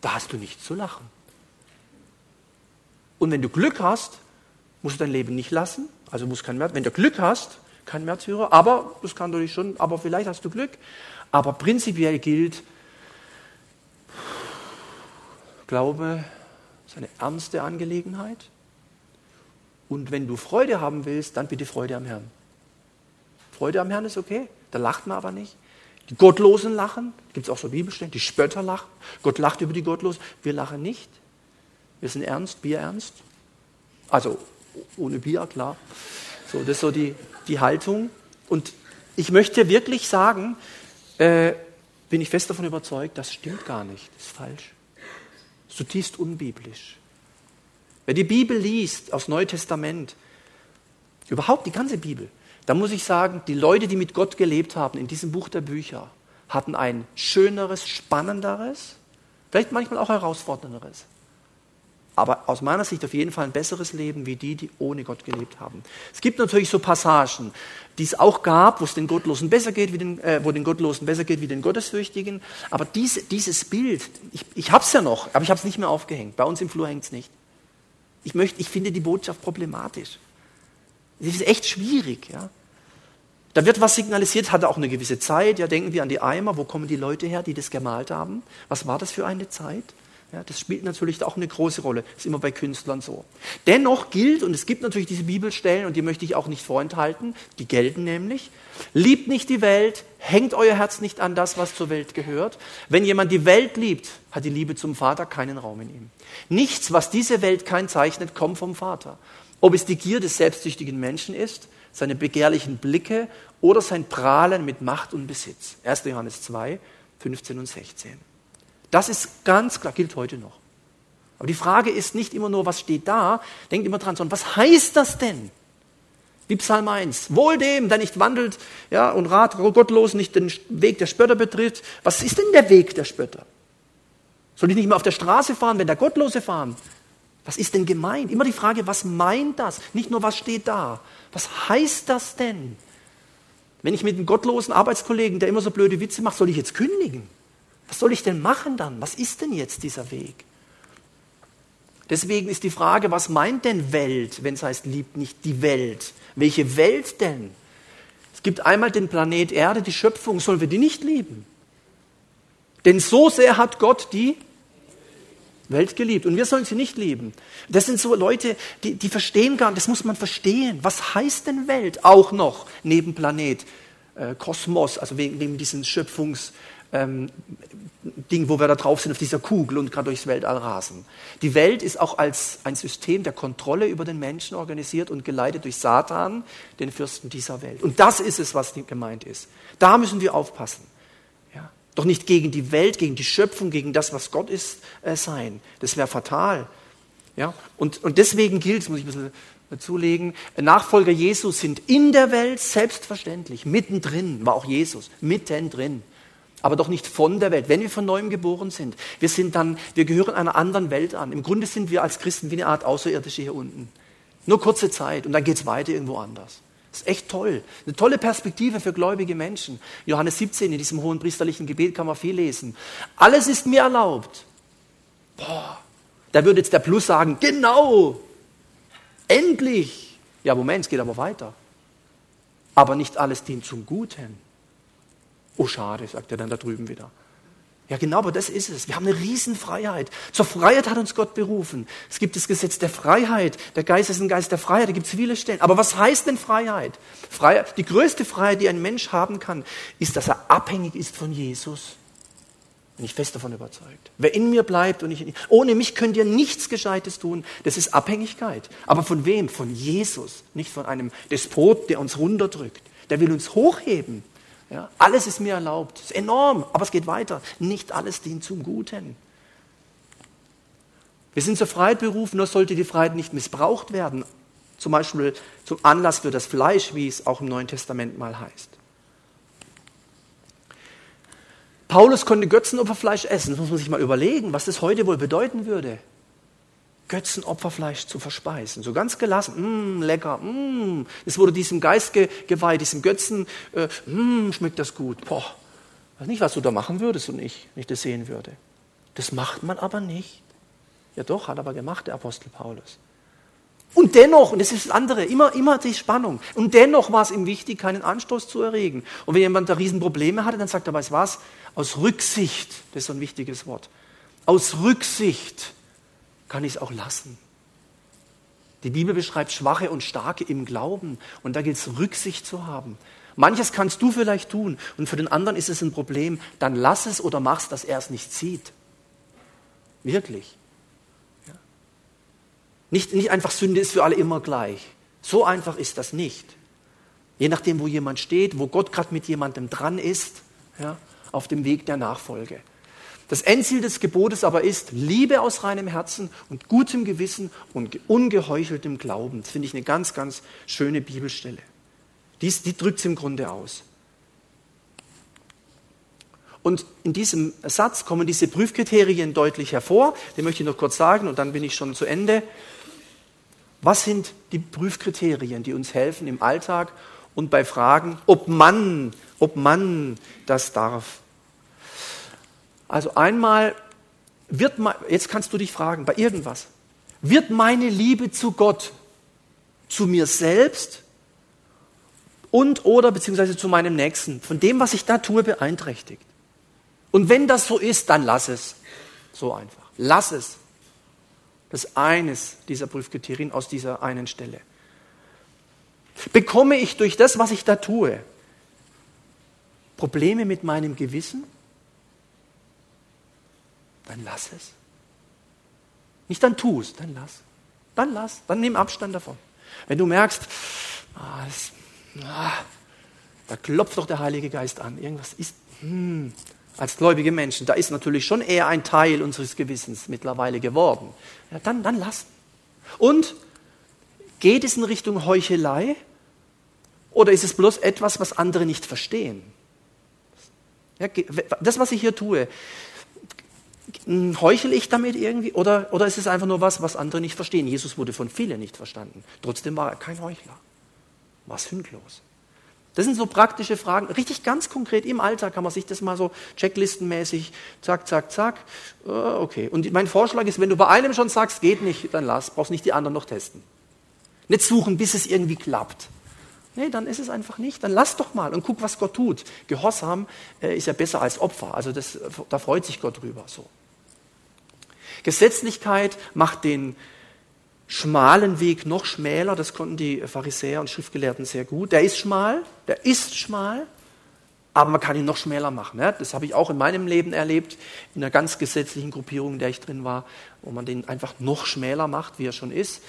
Da hast du nichts zu lachen. Und wenn du Glück hast, musst du dein Leben nicht lassen. Also musst kein Märtyrer. Wenn du Glück hast, kein Märtyrer. Aber, das kann natürlich schon, aber vielleicht hast du Glück. Aber prinzipiell gilt, Glaube ist eine ernste Angelegenheit. Und wenn du Freude haben willst, dann bitte Freude am Herrn. Freude am Herrn ist okay, da lacht man aber nicht. Die Gottlosen lachen, gibt es auch so Bibelstellen, die Spötter lachen. Gott lacht über die Gottlosen, wir lachen nicht. Wir sind ernst, Bier ernst. Also ohne Bier, klar. So, das ist so die, die Haltung. Und ich möchte wirklich sagen, äh, bin ich fest davon überzeugt, das stimmt gar nicht, das ist falsch. Zutiefst unbiblisch. Wer die Bibel liest, aus Neue Testament, überhaupt die ganze Bibel, da muss ich sagen, die Leute, die mit Gott gelebt haben in diesem Buch der Bücher, hatten ein schöneres, spannenderes, vielleicht manchmal auch herausfordernderes, aber aus meiner Sicht auf jeden Fall ein besseres Leben wie die, die ohne Gott gelebt haben. Es gibt natürlich so Passagen, die es auch gab, wo es den Gottlosen besser geht, wie den, äh, wo den Gottlosen besser geht wie den Gottesfürchtigen. Aber diese, dieses Bild, ich, ich habe es ja noch, aber ich habe es nicht mehr aufgehängt. Bei uns im Flur hängt es nicht. Ich, möchte, ich finde die Botschaft problematisch. Das ist echt schwierig. Ja. Da wird was signalisiert, hat auch eine gewisse Zeit. Ja, denken wir an die Eimer. Wo kommen die Leute her, die das gemalt haben? Was war das für eine Zeit? Ja, das spielt natürlich auch eine große Rolle. Das ist immer bei Künstlern so. Dennoch gilt, und es gibt natürlich diese Bibelstellen, und die möchte ich auch nicht vorenthalten, die gelten nämlich, liebt nicht die Welt, hängt euer Herz nicht an das, was zur Welt gehört. Wenn jemand die Welt liebt, hat die Liebe zum Vater keinen Raum in ihm. Nichts, was diese Welt kennzeichnet, kommt vom Vater. Ob es die Gier des selbstsüchtigen Menschen ist, seine begehrlichen Blicke oder sein Prahlen mit Macht und Besitz. 1. Johannes 2, 15 und 16. Das ist ganz klar, gilt heute noch. Aber die Frage ist nicht immer nur, was steht da, denkt immer dran, sondern was heißt das denn? Wie Psalm 1. Wohl dem, der nicht wandelt ja, und rat gottlos nicht den Weg der Spötter betritt. Was ist denn der Weg der Spötter? Soll ich nicht mehr auf der Straße fahren, wenn der Gottlose fahren? Was ist denn gemeint? Immer die Frage, was meint das? Nicht nur, was steht da. Was heißt das denn? Wenn ich mit einem gottlosen Arbeitskollegen, der immer so blöde Witze macht, soll ich jetzt kündigen? Was soll ich denn machen dann? Was ist denn jetzt dieser Weg? Deswegen ist die Frage, was meint denn Welt, wenn es heißt, liebt nicht die Welt? Welche Welt denn? Es gibt einmal den Planet Erde, die Schöpfung, sollen wir die nicht lieben? Denn so sehr hat Gott die Welt geliebt und wir sollen sie nicht lieben. Das sind so Leute, die, die verstehen gar nicht, das muss man verstehen. Was heißt denn Welt auch noch neben Planet, äh, Kosmos, also wegen, wegen diesen Schöpfungs, ähm, Ding, wo wir da drauf sind, auf dieser Kugel und gerade durchs Weltall rasen. Die Welt ist auch als ein System der Kontrolle über den Menschen organisiert und geleitet durch Satan, den Fürsten dieser Welt. Und das ist es, was gemeint ist. Da müssen wir aufpassen. Ja? Doch nicht gegen die Welt, gegen die Schöpfung, gegen das, was Gott ist, äh, sein. Das wäre fatal. Ja? Und, und deswegen gilt, das muss ich ein bisschen dazulegen, Nachfolger Jesus sind in der Welt selbstverständlich, mittendrin, war auch Jesus, mittendrin aber doch nicht von der Welt. Wenn wir von neuem geboren sind, wir sind dann, wir gehören einer anderen Welt an. Im Grunde sind wir als Christen wie eine Art Außerirdische hier unten. Nur kurze Zeit und dann geht es weiter irgendwo anders. Das ist echt toll. Eine tolle Perspektive für gläubige Menschen. Johannes 17, in diesem hohen priesterlichen Gebet kann man viel lesen. Alles ist mir erlaubt. Boah, da würde jetzt der Plus sagen, genau, endlich. Ja, Moment, es geht aber weiter. Aber nicht alles dient zum Guten. Oh, schade, sagt er dann da drüben wieder. Ja, genau, aber das ist es. Wir haben eine Riesenfreiheit. Zur Freiheit hat uns Gott berufen. Es gibt das Gesetz der Freiheit. Der Geist ist ein Geist der Freiheit. Da gibt es viele Stellen. Aber was heißt denn Freiheit? Freiheit? Die größte Freiheit, die ein Mensch haben kann, ist, dass er abhängig ist von Jesus. Bin ich fest davon überzeugt. Wer in mir bleibt und ich in ohne mich könnt ihr nichts Gescheites tun. Das ist Abhängigkeit. Aber von wem? Von Jesus, nicht von einem Despot, der uns runterdrückt. Der will uns hochheben. Ja, alles ist mir erlaubt. Ist enorm, aber es geht weiter. Nicht alles dient zum Guten. Wir sind zur Freiheit berufen, nur sollte die Freiheit nicht missbraucht werden. Zum Beispiel zum Anlass für das Fleisch, wie es auch im Neuen Testament mal heißt. Paulus konnte Götzenopferfleisch essen. Das muss man sich mal überlegen, was das heute wohl bedeuten würde. Götzenopferfleisch zu verspeisen. So ganz gelassen, mm, lecker, mm. es wurde diesem Geist ge geweiht, diesem Götzen, äh, mm, schmeckt das gut. Boah, weiß nicht, was du da machen würdest und ich, wenn ich das sehen würde. Das macht man aber nicht. Ja doch, hat aber gemacht der Apostel Paulus. Und dennoch, und das ist das andere, immer, immer die Spannung. Und dennoch war es ihm wichtig, keinen Anstoß zu erregen. Und wenn jemand da Riesenprobleme hatte, dann sagt er, weißt was, aus Rücksicht, das ist so ein wichtiges Wort, aus Rücksicht kann ich es auch lassen. Die Bibel beschreibt Schwache und Starke im Glauben und da gilt es Rücksicht zu haben. Manches kannst du vielleicht tun und für den anderen ist es ein Problem. Dann lass es oder mach es, dass er es nicht sieht. Wirklich. Ja. Nicht, nicht einfach Sünde ist für alle immer gleich. So einfach ist das nicht. Je nachdem, wo jemand steht, wo Gott gerade mit jemandem dran ist, ja, auf dem Weg der Nachfolge. Das Endziel des Gebotes aber ist Liebe aus reinem Herzen und gutem Gewissen und ungeheucheltem Glauben. Das finde ich eine ganz, ganz schöne Bibelstelle. Dies, die drückt es im Grunde aus. Und in diesem Satz kommen diese Prüfkriterien deutlich hervor. Den möchte ich noch kurz sagen und dann bin ich schon zu Ende. Was sind die Prüfkriterien, die uns helfen im Alltag und bei Fragen, ob man, ob man das darf? Also einmal wird, jetzt kannst du dich fragen, bei irgendwas, wird meine Liebe zu Gott, zu mir selbst und oder beziehungsweise zu meinem Nächsten, von dem, was ich da tue, beeinträchtigt? Und wenn das so ist, dann lass es. So einfach. Lass es. Das ist eines dieser Prüfkriterien aus dieser einen Stelle. Bekomme ich durch das, was ich da tue, Probleme mit meinem Gewissen? Dann lass es. Nicht dann tu es, dann lass. Dann lass, dann nimm Abstand davon. Wenn du merkst, ah, das, ah, da klopft doch der Heilige Geist an, irgendwas ist, hm, als gläubige Menschen, da ist natürlich schon eher ein Teil unseres Gewissens mittlerweile geworden. Ja, dann, dann lassen. Und geht es in Richtung Heuchelei oder ist es bloß etwas, was andere nicht verstehen? Ja, das, was ich hier tue, heuchel ich damit irgendwie oder, oder ist es einfach nur was, was andere nicht verstehen? Jesus wurde von vielen nicht verstanden. Trotzdem war er kein Heuchler. War sündlos. Das sind so praktische Fragen, richtig ganz konkret im Alltag kann man sich das mal so checklistenmäßig, zack, zack, zack, äh, okay. Und mein Vorschlag ist, wenn du bei einem schon sagst, geht nicht, dann lass, brauchst nicht die anderen noch testen. Nicht suchen, bis es irgendwie klappt. Nee, dann ist es einfach nicht. Dann lass doch mal und guck, was Gott tut. Gehorsam äh, ist ja besser als Opfer. Also das, da freut sich Gott drüber so. Gesetzlichkeit macht den schmalen Weg noch schmäler. Das konnten die Pharisäer und Schriftgelehrten sehr gut. Der ist schmal, der ist schmal, aber man kann ihn noch schmäler machen. Das habe ich auch in meinem Leben erlebt, in einer ganz gesetzlichen Gruppierung, in der ich drin war, wo man den einfach noch schmäler macht, wie er schon ist.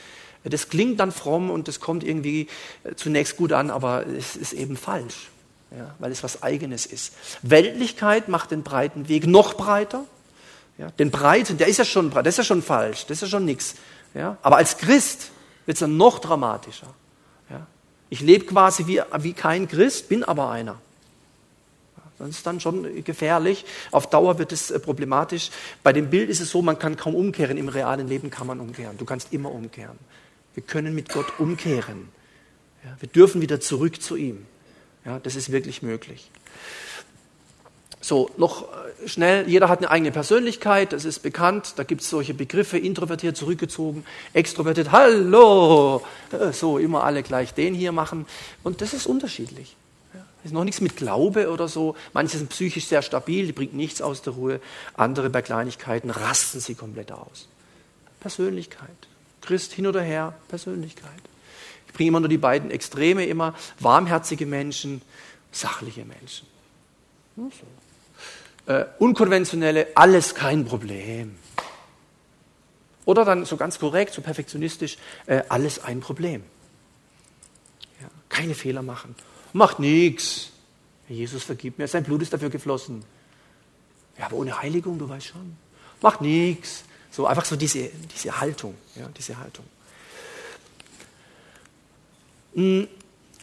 Das klingt dann fromm und das kommt irgendwie äh, zunächst gut an, aber es ist eben falsch, ja, weil es was Eigenes ist. Weltlichkeit macht den breiten Weg noch breiter. Ja, den breiten, der ist ja schon breit, das ist ja schon falsch, das ist ja schon nichts. Ja, aber als Christ wird es dann noch dramatischer. Ja, ich lebe quasi wie, wie kein Christ, bin aber einer. Das ist dann schon gefährlich. Auf Dauer wird es äh, problematisch. Bei dem Bild ist es so, man kann kaum umkehren. Im realen Leben kann man umkehren. Du kannst immer umkehren. Wir können mit Gott umkehren. Ja, wir dürfen wieder zurück zu ihm. Ja, das ist wirklich möglich. So, noch äh, schnell, jeder hat eine eigene Persönlichkeit, das ist bekannt, da gibt es solche Begriffe, introvertiert, zurückgezogen, extrovertiert, hallo, äh, so immer alle gleich den hier machen und das ist unterschiedlich. Ja, ist noch nichts mit Glaube oder so. Manche sind psychisch sehr stabil, die bringt nichts aus der Ruhe. Andere bei Kleinigkeiten rasten sie komplett aus. Persönlichkeit. Christ hin oder her, Persönlichkeit. Ich bringe immer nur die beiden Extreme, immer warmherzige Menschen, sachliche Menschen. So. Äh, unkonventionelle, alles kein Problem. Oder dann so ganz korrekt, so perfektionistisch, äh, alles ein Problem. Ja, keine Fehler machen. Macht nichts. Jesus vergibt mir, sein Blut ist dafür geflossen. Ja, aber ohne Heiligung, du weißt schon. Macht nichts. So einfach so diese, diese Haltung, ja, diese Haltung. Mhm.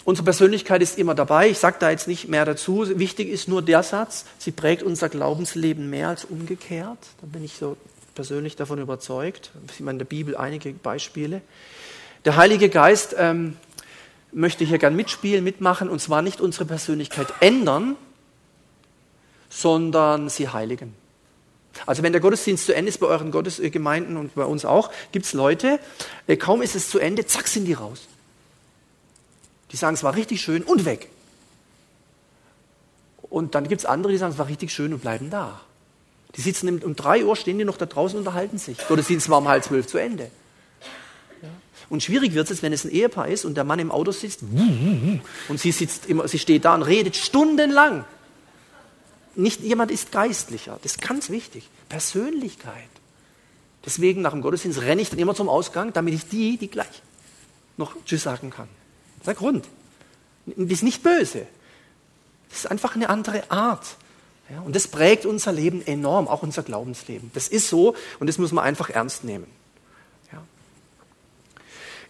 Unsere Persönlichkeit ist immer dabei. Ich sage da jetzt nicht mehr dazu. Wichtig ist nur der Satz, sie prägt unser Glaubensleben mehr als umgekehrt. Da bin ich so persönlich davon überzeugt. Ich meine in der Bibel einige Beispiele. Der Heilige Geist ähm, möchte hier gern mitspielen, mitmachen und zwar nicht unsere Persönlichkeit ändern, sondern sie heiligen. Also wenn der Gottesdienst zu Ende ist bei euren Gottesgemeinden und bei uns auch, gibt es Leute, äh, kaum ist es zu Ende, zack sind die raus. Die sagen, es war richtig schön und weg. Und dann gibt es andere, die sagen, es war richtig schön und bleiben da. Die sitzen um drei Uhr, stehen die noch da draußen und unterhalten sich. Gottesdienst war um halb zwölf zu Ende. Und schwierig wird es, wenn es ein Ehepaar ist und der Mann im Auto sitzt und sie, sitzt immer, sie steht da und redet stundenlang. Nicht jemand ist geistlicher. Das ist ganz wichtig. Persönlichkeit. Deswegen nach dem Gottesdienst renne ich dann immer zum Ausgang, damit ich die, die gleich noch Tschüss sagen kann. Das ist der Grund. Das ist nicht böse. Das ist einfach eine andere Art. Ja, und das prägt unser Leben enorm, auch unser Glaubensleben. Das ist so und das muss man einfach ernst nehmen. Ja.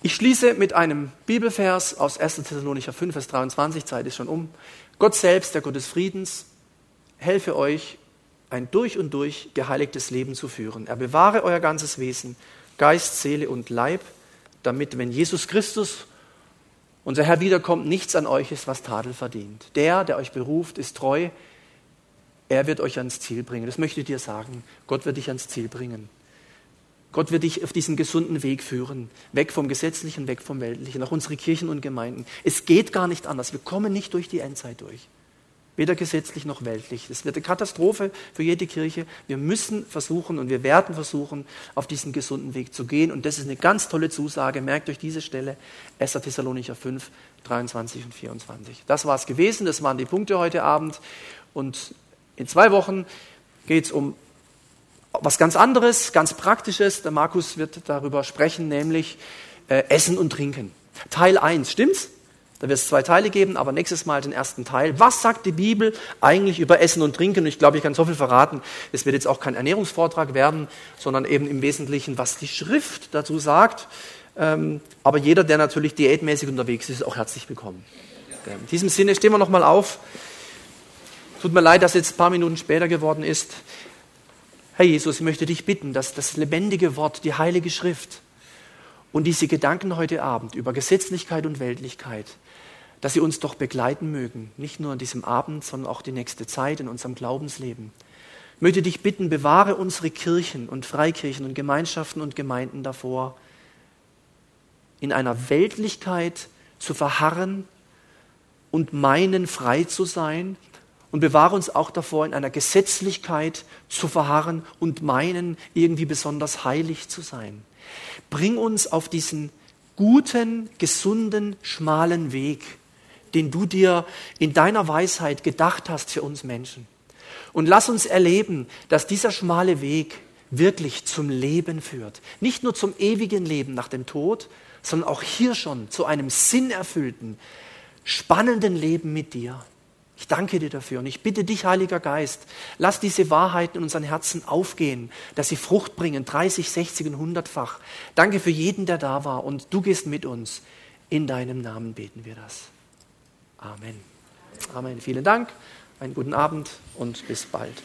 Ich schließe mit einem Bibelvers aus 1. Thessalonicher 5, Vers 23, Zeit ist schon um. Gott selbst, der Gott des Friedens, helfe euch, ein durch und durch geheiligtes Leben zu führen. Er bewahre euer ganzes Wesen, Geist, Seele und Leib, damit, wenn Jesus Christus, unser Herr, wiederkommt, nichts an euch ist, was Tadel verdient. Der, der euch beruft, ist treu. Er wird euch ans Ziel bringen. Das möchte ich dir sagen. Gott wird dich ans Ziel bringen. Gott wird dich auf diesen gesunden Weg führen, weg vom Gesetzlichen, weg vom Weltlichen, auch unsere Kirchen und Gemeinden. Es geht gar nicht anders. Wir kommen nicht durch die Endzeit durch. Weder gesetzlich noch weltlich. Das wird eine Katastrophe für jede Kirche. Wir müssen versuchen und wir werden versuchen, auf diesen gesunden Weg zu gehen. Und das ist eine ganz tolle Zusage. Merkt euch diese Stelle. 1. Thessalonicher 5, 23 und 24. Das war es gewesen. Das waren die Punkte heute Abend. Und in zwei Wochen geht es um was ganz anderes, ganz Praktisches. Der Markus wird darüber sprechen, nämlich äh, Essen und Trinken. Teil 1, stimmt's? Da wird es zwei Teile geben, aber nächstes Mal den ersten Teil. Was sagt die Bibel eigentlich über Essen und Trinken? Und ich glaube, ich kann so viel verraten. Es wird jetzt auch kein Ernährungsvortrag werden, sondern eben im Wesentlichen, was die Schrift dazu sagt. Ähm, aber jeder, der natürlich diätmäßig unterwegs ist, ist auch herzlich willkommen. In diesem Sinne stehen wir nochmal auf. Tut mir leid, dass es jetzt ein paar Minuten später geworden ist. Herr Jesus, ich möchte dich bitten, dass das lebendige Wort, die Heilige Schrift und diese Gedanken heute Abend über Gesetzlichkeit und Weltlichkeit dass sie uns doch begleiten mögen, nicht nur an diesem Abend, sondern auch die nächste Zeit in unserem Glaubensleben. Ich möchte dich bitten, bewahre unsere Kirchen und Freikirchen und Gemeinschaften und Gemeinden davor, in einer Weltlichkeit zu verharren und meinen, frei zu sein, und bewahre uns auch davor, in einer Gesetzlichkeit zu verharren und meinen, irgendwie besonders heilig zu sein. Bring uns auf diesen guten, gesunden, schmalen Weg, den du dir in deiner Weisheit gedacht hast für uns Menschen. Und lass uns erleben, dass dieser schmale Weg wirklich zum Leben führt. Nicht nur zum ewigen Leben nach dem Tod, sondern auch hier schon zu einem sinnerfüllten, spannenden Leben mit dir. Ich danke dir dafür und ich bitte dich, Heiliger Geist, lass diese Wahrheiten in unseren Herzen aufgehen, dass sie Frucht bringen, 30, 60 und 100-fach. Danke für jeden, der da war und du gehst mit uns. In deinem Namen beten wir das. Amen. Amen. Vielen Dank, einen guten Abend und bis bald.